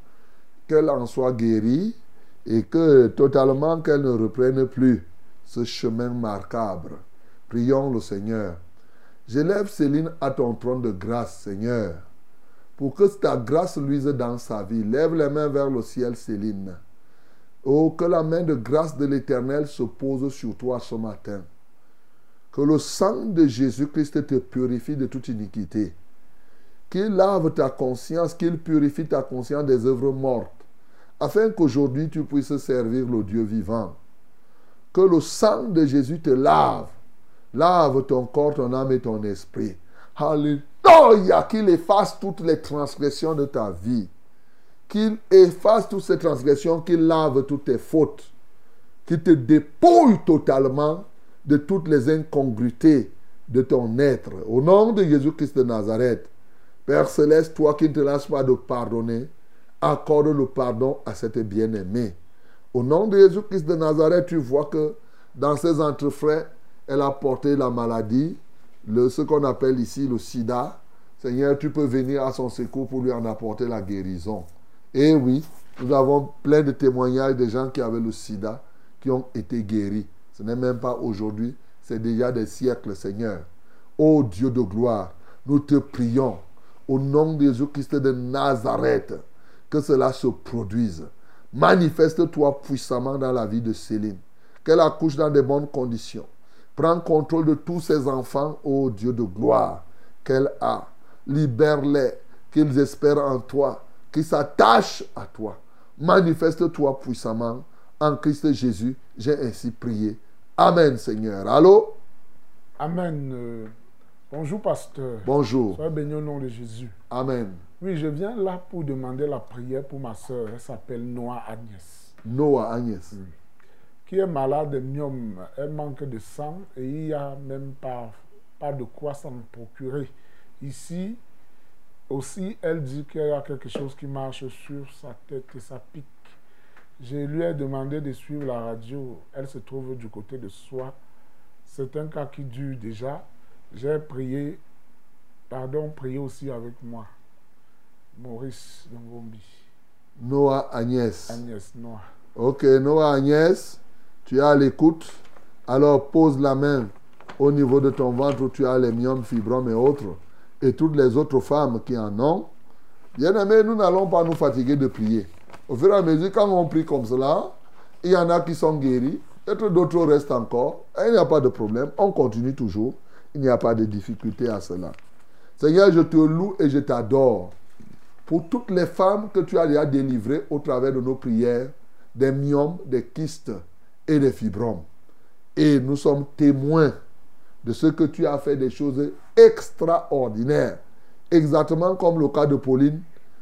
qu'elle en soit guérie et que totalement qu'elle ne reprenne plus ce chemin marquable. Prions le Seigneur. J'élève Céline à ton trône de grâce, Seigneur pour que ta grâce luise dans sa vie. Lève les mains vers le ciel, Céline. Oh, que la main de grâce de l'Éternel se pose sur toi ce matin. Que le sang de Jésus-Christ te purifie de toute iniquité. Qu'il lave ta conscience, qu'il purifie ta conscience des œuvres mortes, afin qu'aujourd'hui tu puisses servir le Dieu vivant. Que le sang de Jésus te lave. Lave ton corps, ton âme et ton esprit. Alléluia. Qu'il efface toutes les transgressions de ta vie. Qu'il efface toutes ces transgressions, qu'il lave toutes tes fautes. Qu'il te dépouille totalement de toutes les incongruités de ton être. Au nom de Jésus-Christ de Nazareth, Père céleste, toi qui ne te lâches pas de pardonner, accorde le pardon à cette bien-aimée. Au nom de Jésus-Christ de Nazareth, tu vois que dans ses entrefrais, elle a porté la maladie, ce qu'on appelle ici le sida. Seigneur, tu peux venir à son secours pour lui en apporter la guérison. Et oui, nous avons plein de témoignages de gens qui avaient le sida, qui ont été guéris. Ce n'est même pas aujourd'hui, c'est déjà des siècles, Seigneur. Ô Dieu de gloire, nous te prions au nom de Jésus-Christ de Nazareth que cela se produise. Manifeste-toi puissamment dans la vie de Céline. Qu'elle accouche dans de bonnes conditions. Prends contrôle de tous ses enfants, ô Dieu de gloire, qu'elle a. Libère-les, qu'ils espèrent en toi, qu'ils s'attachent à toi. Manifeste-toi puissamment. En Christ Jésus, j'ai ainsi prié. Amen, Seigneur. Allô? Amen. Bonjour, pasteur. Bonjour. Soyez béni au nom de Jésus. Amen. Oui, je viens là pour demander la prière pour ma soeur. Elle s'appelle Noah Agnès. Noah Agnès. Qui est malade de myome. Elle manque de sang et il n'y a même pas, pas de quoi s'en procurer. Ici, Aussi, elle dit qu'il y a quelque chose qui marche sur sa tête et ça pique. Je lui ai demandé de suivre la radio. Elle se trouve du côté de soi. C'est un cas qui dure déjà. J'ai prié, pardon, prié aussi avec moi. Maurice Ngombi. Noah Agnès. Agnès Noah. Ok, Noah Agnès, tu es à l'écoute. Alors pose la main au niveau de ton ventre où tu as les myomes, fibromes et autres. Et toutes les autres femmes qui en ont. Bien aimé, nous n'allons pas nous fatiguer de prier. Au fur et à mesure, quand on prie comme cela, il y en a qui sont guéris, peut-être d'autres restent encore. Et il n'y a pas de problème. On continue toujours. Il n'y a pas de difficulté à cela. Seigneur, je te loue et je t'adore pour toutes les femmes que tu as déjà délivrées au travers de nos prières, des myomes, des kystes et des fibromes. Et nous sommes témoins de ce que tu as fait des choses extraordinaires. Exactement comme le cas de Pauline,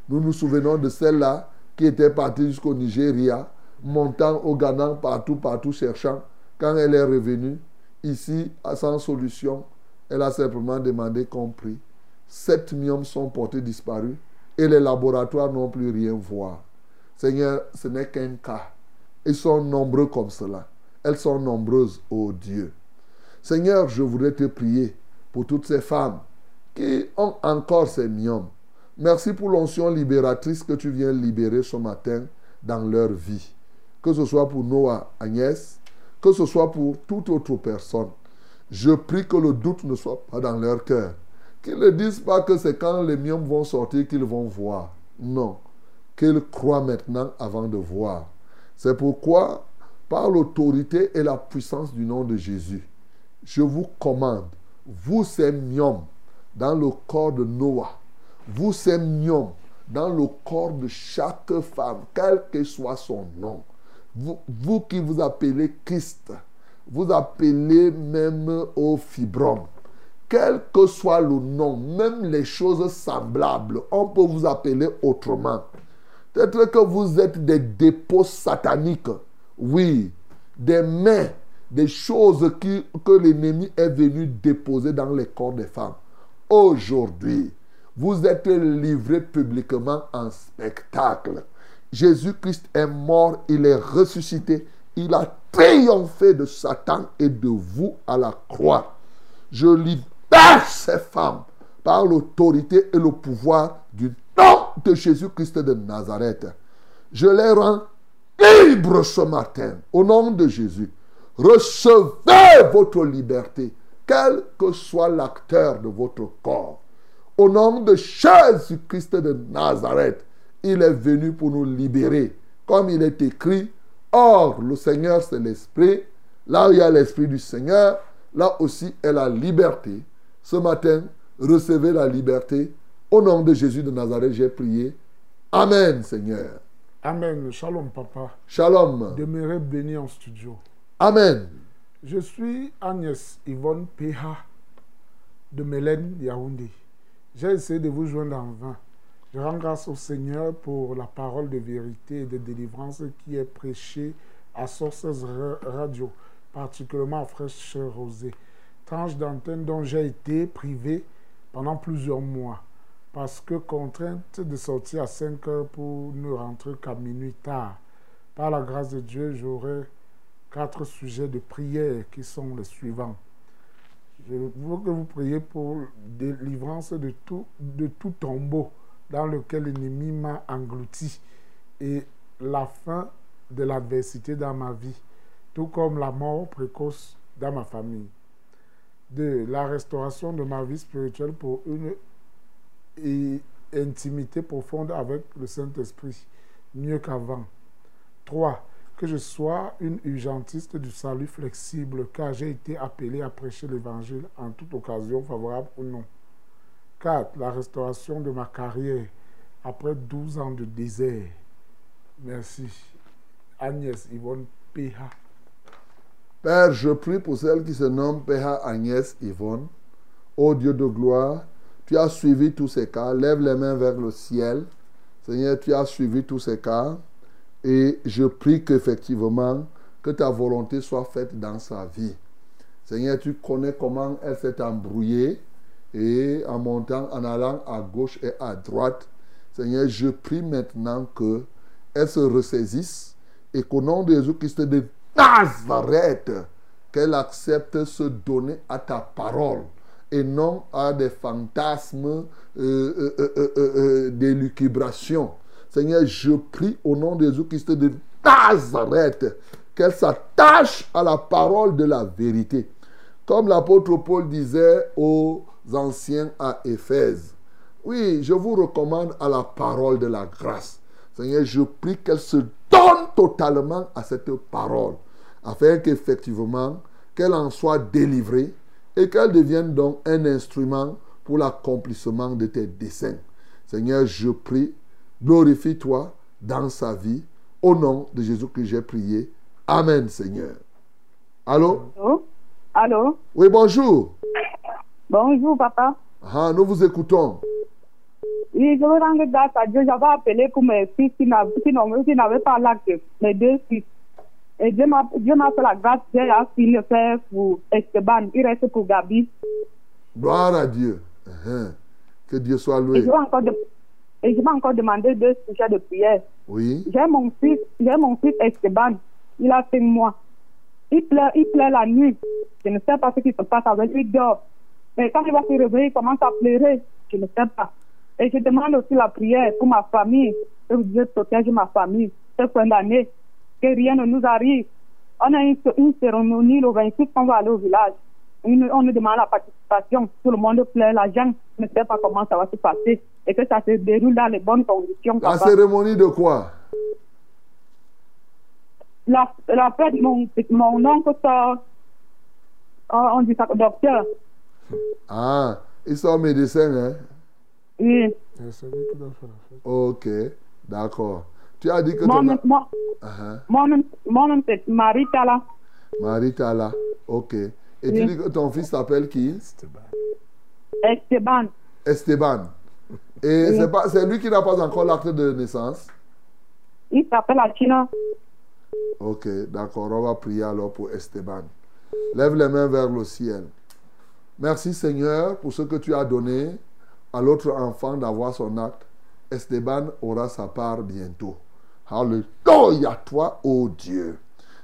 nous nous souvenons de celle-là qui était partie jusqu'au Nigeria, montant au Ghana, partout, partout, cherchant. Quand elle est revenue, ici, sans solution, elle a simplement demandé qu'on prie. Sept myomes sont portés disparus et les laboratoires n'ont plus rien voir. Seigneur, ce n'est qu'un cas. Ils sont nombreux comme cela. Elles sont nombreuses, ô Dieu. Seigneur, je voudrais te prier pour toutes ces femmes qui ont encore ces myomes. Merci pour l'onction libératrice que tu viens libérer ce matin dans leur vie. Que ce soit pour Noah, Agnès, que ce soit pour toute autre personne. Je prie que le doute ne soit pas dans leur cœur. Qu'ils ne disent pas que c'est quand les myomes vont sortir qu'ils vont voir. Non. Qu'ils croient maintenant avant de voir. C'est pourquoi, par l'autorité et la puissance du nom de Jésus, je vous commande, vous ces dans le corps de Noah, vous ces dans le corps de chaque femme, quel que soit son nom, vous qui vous appelez Christ, vous appelez même au fibrom, quel que soit le nom, même les choses semblables, on peut vous appeler autrement. Peut-être que vous êtes des dépôts sataniques, oui, des mains, des choses qui, que l'ennemi est venu déposer dans les corps des femmes. Aujourd'hui, vous êtes livrés publiquement en spectacle. Jésus-Christ est mort, il est ressuscité, il a triomphé de Satan et de vous à la croix. Je libère ces femmes par l'autorité et le pouvoir du nom de Jésus-Christ de Nazareth. Je les rends libres ce matin au nom de Jésus. Recevez votre liberté, quel que soit l'acteur de votre corps. Au nom de Jésus-Christ de Nazareth, il est venu pour nous libérer. Comme il est écrit, Or, le Seigneur, c'est l'Esprit. Là où il y a l'Esprit du Seigneur, là aussi est la liberté. Ce matin, recevez la liberté. Au nom de Jésus de Nazareth, j'ai prié. Amen, Seigneur. Amen. Shalom, papa. Shalom. Demeurez béni en studio. Amen. Je suis Agnès Yvonne Péha de Mélène Yaoundé. J'ai essayé de vous joindre en vain. Je rends grâce au Seigneur pour la parole de vérité et de délivrance qui est prêchée à Sources Radio, particulièrement à Fraîche Rosée, tranche d'antenne dont j'ai été privé pendant plusieurs mois parce que contrainte de sortir à 5 heures pour ne rentrer qu'à minuit tard. Par la grâce de Dieu, j'aurai quatre sujets de prière qui sont les suivants. Je veux que vous priez pour délivrance de tout, de tout tombeau dans lequel l'ennemi m'a englouti et la fin de l'adversité dans ma vie, tout comme la mort précoce dans ma famille. De la restauration de ma vie spirituelle pour une intimité profonde avec le Saint-Esprit, mieux qu'avant. 3. Que je sois une urgentiste du salut flexible, car j'ai été appelé à prêcher l'Évangile en toute occasion, favorable ou non. 4. La restauration de ma carrière après 12 ans de désert. Merci. Agnès Yvonne Péha. Père, je prie pour celle qui se nomme Péha Agnès Yvonne. Ô Dieu de gloire, tu as suivi tous ces cas. Lève les mains vers le ciel. Seigneur, tu as suivi tous ces cas. Et je prie qu'effectivement, que ta volonté soit faite dans sa vie. Seigneur, tu connais comment elle s'est embrouillée. Et en montant, en allant à gauche et à droite. Seigneur, je prie maintenant que elle se ressaisisse et qu'au nom de Jésus-Christ de Nazareth, qu'elle accepte se donner à ta parole et non à des fantasmes euh, euh, euh, euh. Seigneur, je prie au nom de Jésus-Christ de Nazareth qu'elle s'attache à la parole de la vérité. Comme l'apôtre Paul disait aux anciens à Éphèse. Oui, je vous recommande à la parole de la grâce. Seigneur, je prie qu'elle se donne totalement à cette parole, afin qu'effectivement, qu'elle en soit délivrée et qu'elle devienne donc un instrument pour l'accomplissement de tes desseins. Seigneur, je prie, glorifie-toi dans sa vie. Au nom de Jésus que j'ai prié. Amen, Seigneur. Allô? Allô? Allô? Oui, bonjour. Bonjour, papa. Ah, nous vous écoutons. Oui, je veux rendre grâce à Dieu. J'avais appelé pour mes fils qui n'avaient pas l'acte, mes deux fils. Et Dieu m'a Dieu fait la grâce, j'ai fini le faire pour Esteban. Il reste pour Gabi. Gloire à Dieu. Uhum. Que Dieu soit Et loué. je vais encore, de- et je vais encore demander deux sujets de prière. Oui. J'ai mon fils, j'ai mon fils Esteban. Il a cinq mois. Il pleure, il pleure la nuit. Je ne sais pas ce qui se passe avec lui, il dort. Mais quand il va se réveiller, il commence à pleurer. Je ne sais pas. Et je demande aussi la prière pour ma famille. Que Dieu protège ma famille. Cette fin d'année. Que rien ne nous arrive. On a une, une cérémonie le 26, on va aller au village. Une- on nous demande la participation. Tout le monde pleure l'argent. Je ne sais pas comment ça va se passer. Et que ça se déroule dans les bonnes conditions. La papa. cérémonie de quoi? La, la fête, mon, mon oncle sort, on on dit ça, docteur. Ah, ils sont médecins, hein? Oui. C'est lui qui doit faire la fête. Ok, d'accord. Tu as dit que Mon, ton... nom- mon, Ah, mon, nom- mon nom, c'est Marie Tala. Marie Tala. Ok. Et tu dis que ton fils s'appelle qui? Esteban. Esteban. Et Oui. c'est pas, c'est lui qui n'a pas encore l'acte de naissance? Il s'appelle Achina. Ok, d'accord. On va prier alors pour Esteban. Lève les mains vers le ciel. Merci Seigneur pour ce que tu as donné à l'autre enfant d'avoir son acte. Esteban aura sa part bientôt. Alléluia toi, ô Dieu.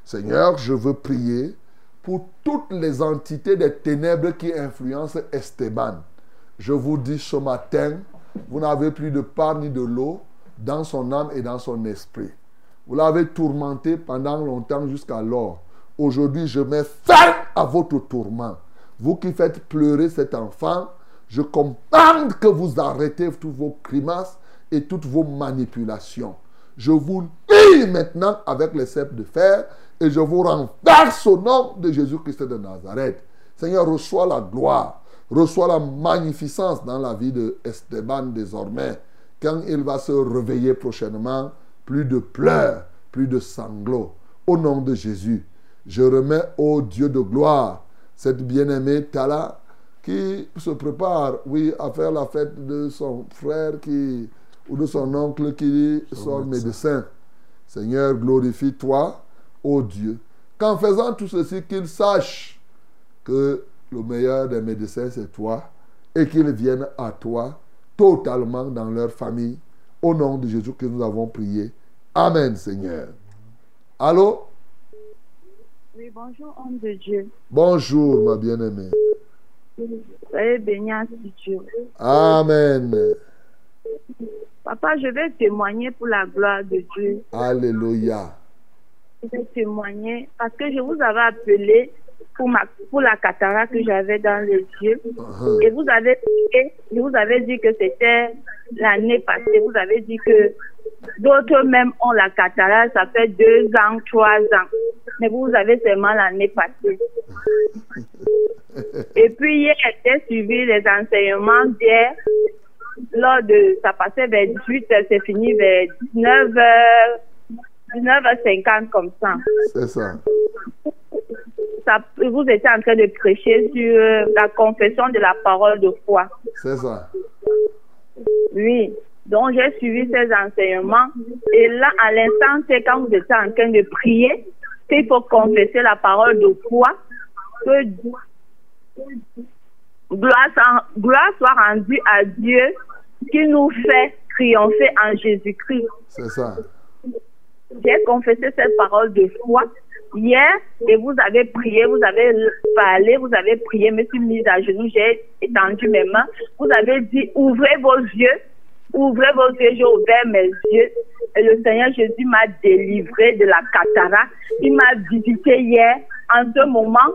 Seigneur, je veux prier pour toutes les entités des ténèbres qui influencent Esteban. Je vous dis ce matin, vous n'avez plus de part ni de l'eau dans son âme et dans son esprit. Vous l'avez tourmenté pendant longtemps jusqu'alors. Aujourd'hui, je mets fin à votre tourment. Vous qui faites pleurer cet enfant, je commande que vous arrêtez tous vos grimaces et toutes vos manipulations. Je vous lie maintenant avec les cèpes de fer et je vous renverse au nom de Jésus-Christ de Nazareth. Seigneur, reçois la gloire, reçois la magnificence dans la vie de Esteban désormais. Quand il va se réveiller prochainement, plus de pleurs, plus de sanglots. Au nom de Jésus, je remets au Dieu de gloire cette bien-aimée Tala qui se prépare, oui, à faire la fête de son frère qui, ou de son oncle qui sort médecin. Seigneur, glorifie-toi, ô Dieu. Qu'en faisant tout ceci, qu'il sache que le meilleur des médecins, c'est toi, et qu'ils viennent à toi totalement dans leur famille. Au nom de Jésus que nous avons prié. Amen, Seigneur. Allô? Oui, bonjour, homme de Dieu. Bonjour, ma bien-aimée. Soyez bénis en Dieu. Amen. Papa, je vais témoigner pour la gloire de Dieu. Alléluia. Je vais témoigner parce que je vous avais appelé pour, ma, pour la cataracte que j'avais dans les yeux. Uh-huh. Et vous avez, et vous avez dit que c'était l'année passée. Vous avez dit que d'autres même ont la cataracte, ça fait deux ans, trois ans. Mais vous avez seulement l'année passée. Et puis hier, j'ai suivi les enseignements d'hier. Lors de, ça passait vers 18, c'est fini vers 19 h 19h50 comme ça. C'est ça. Ça. Vous étiez en train de prêcher sur euh, la confession de la parole de foi. C'est ça. Oui. Donc j'ai suivi ces enseignements. Et là, à l'instant, c'est quand vous étiez en train de prier qu'il faut confesser la parole de foi que, gloire soit rendue à Dieu qui nous fait triompher en Jésus-Christ. C'est ça. J'ai confessé cette parole de foi hier et vous avez prié, vous avez parlé, vous avez prié, me suis mise à genoux, j'ai étendu mes mains. Vous avez dit ouvrez vos yeux, ouvrez vos yeux, j'ai ouvert mes yeux et le Seigneur Jésus m'a délivré de la cataracte. Il m'a visité hier. En ce moment,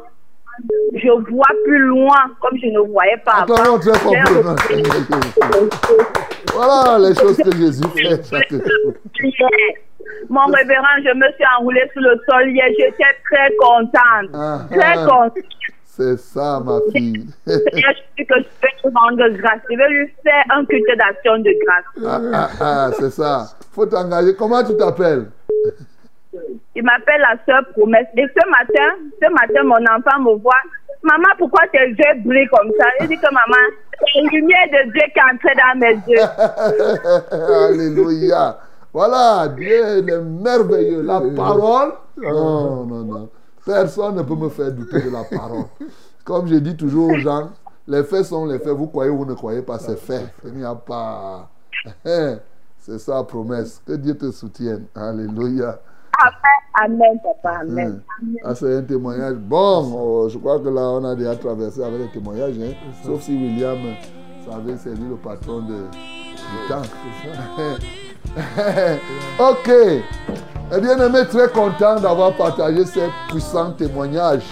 je vois plus loin comme je ne voyais pas avant. Voilà les choses que Jésus fait chaque jour. Mon révérend, je me suis enroulée sur le sol hier. J'étais très contente. Ah, Très ah. contente. C'est ça, ma fille. Je sais que je vais lui rendre grâce. Je vais lui faire un culte d'action de grâce. Ah, ah, ah, c'est ça. faut t'engager. Comment tu t'appelles? Il m'appelle la sœur promesse. Et ce matin, ce matin, mon enfant me voit. Maman, pourquoi tes yeux brillent comme ça? Il dit que maman, c'est la lumière de Dieu qui est entrée dans mes yeux. Alléluia. Voilà, Dieu il est merveilleux. La parole, non, non, non. Personne ne peut me faire douter de la parole. Comme je dis toujours aux gens, les faits sont les faits. Vous croyez ou vous ne croyez pas, c'est fait. Il n'y a pas. C'est ça, promesse. Que Dieu te soutienne. Alléluia. Amen, papa, amen. Ah, c'est un témoignage. Bon, oh, je crois que là, on a déjà traversé avec les témoignages. hein. Sauf si William savait servir le patron de, du temps. ok. Eh bien, aimé, très content d'avoir partagé ces puissants témoignages.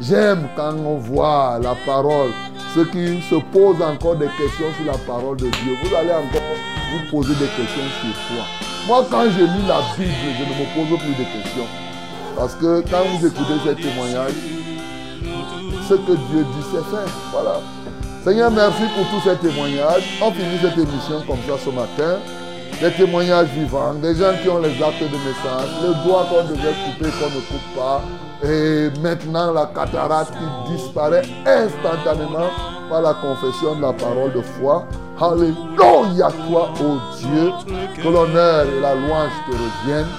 J'aime quand on voit la parole. Ceux qui se posent encore des questions sur la parole de Dieu, vous allez encore vous poser des questions sur foi. Moi, quand je lis la Bible, je ne me pose plus de questions. Parce que quand vous écoutez ces témoignages, ce que Dieu dit, c'est fait. Voilà. Seigneur, merci pour tous ces témoignages. On finit cette émission comme ça ce matin. Des témoignages vivants, des gens qui ont les actes de naissance, le doigt qu'on devait couper, qu'on ne coupe pas. Et maintenant, la cataracte qui disparaît instantanément par la confession de la parole de foi. Alléluia, toi, ô Dieu, que l'honneur et la louange te reviennent.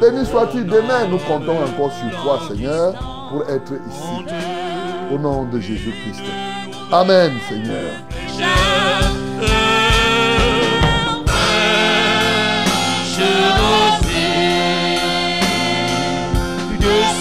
Béni sois-tu demain, nous comptons encore sur toi, Seigneur, pour être ici. Au nom de Jésus-Christ. Amen, Seigneur. Descendez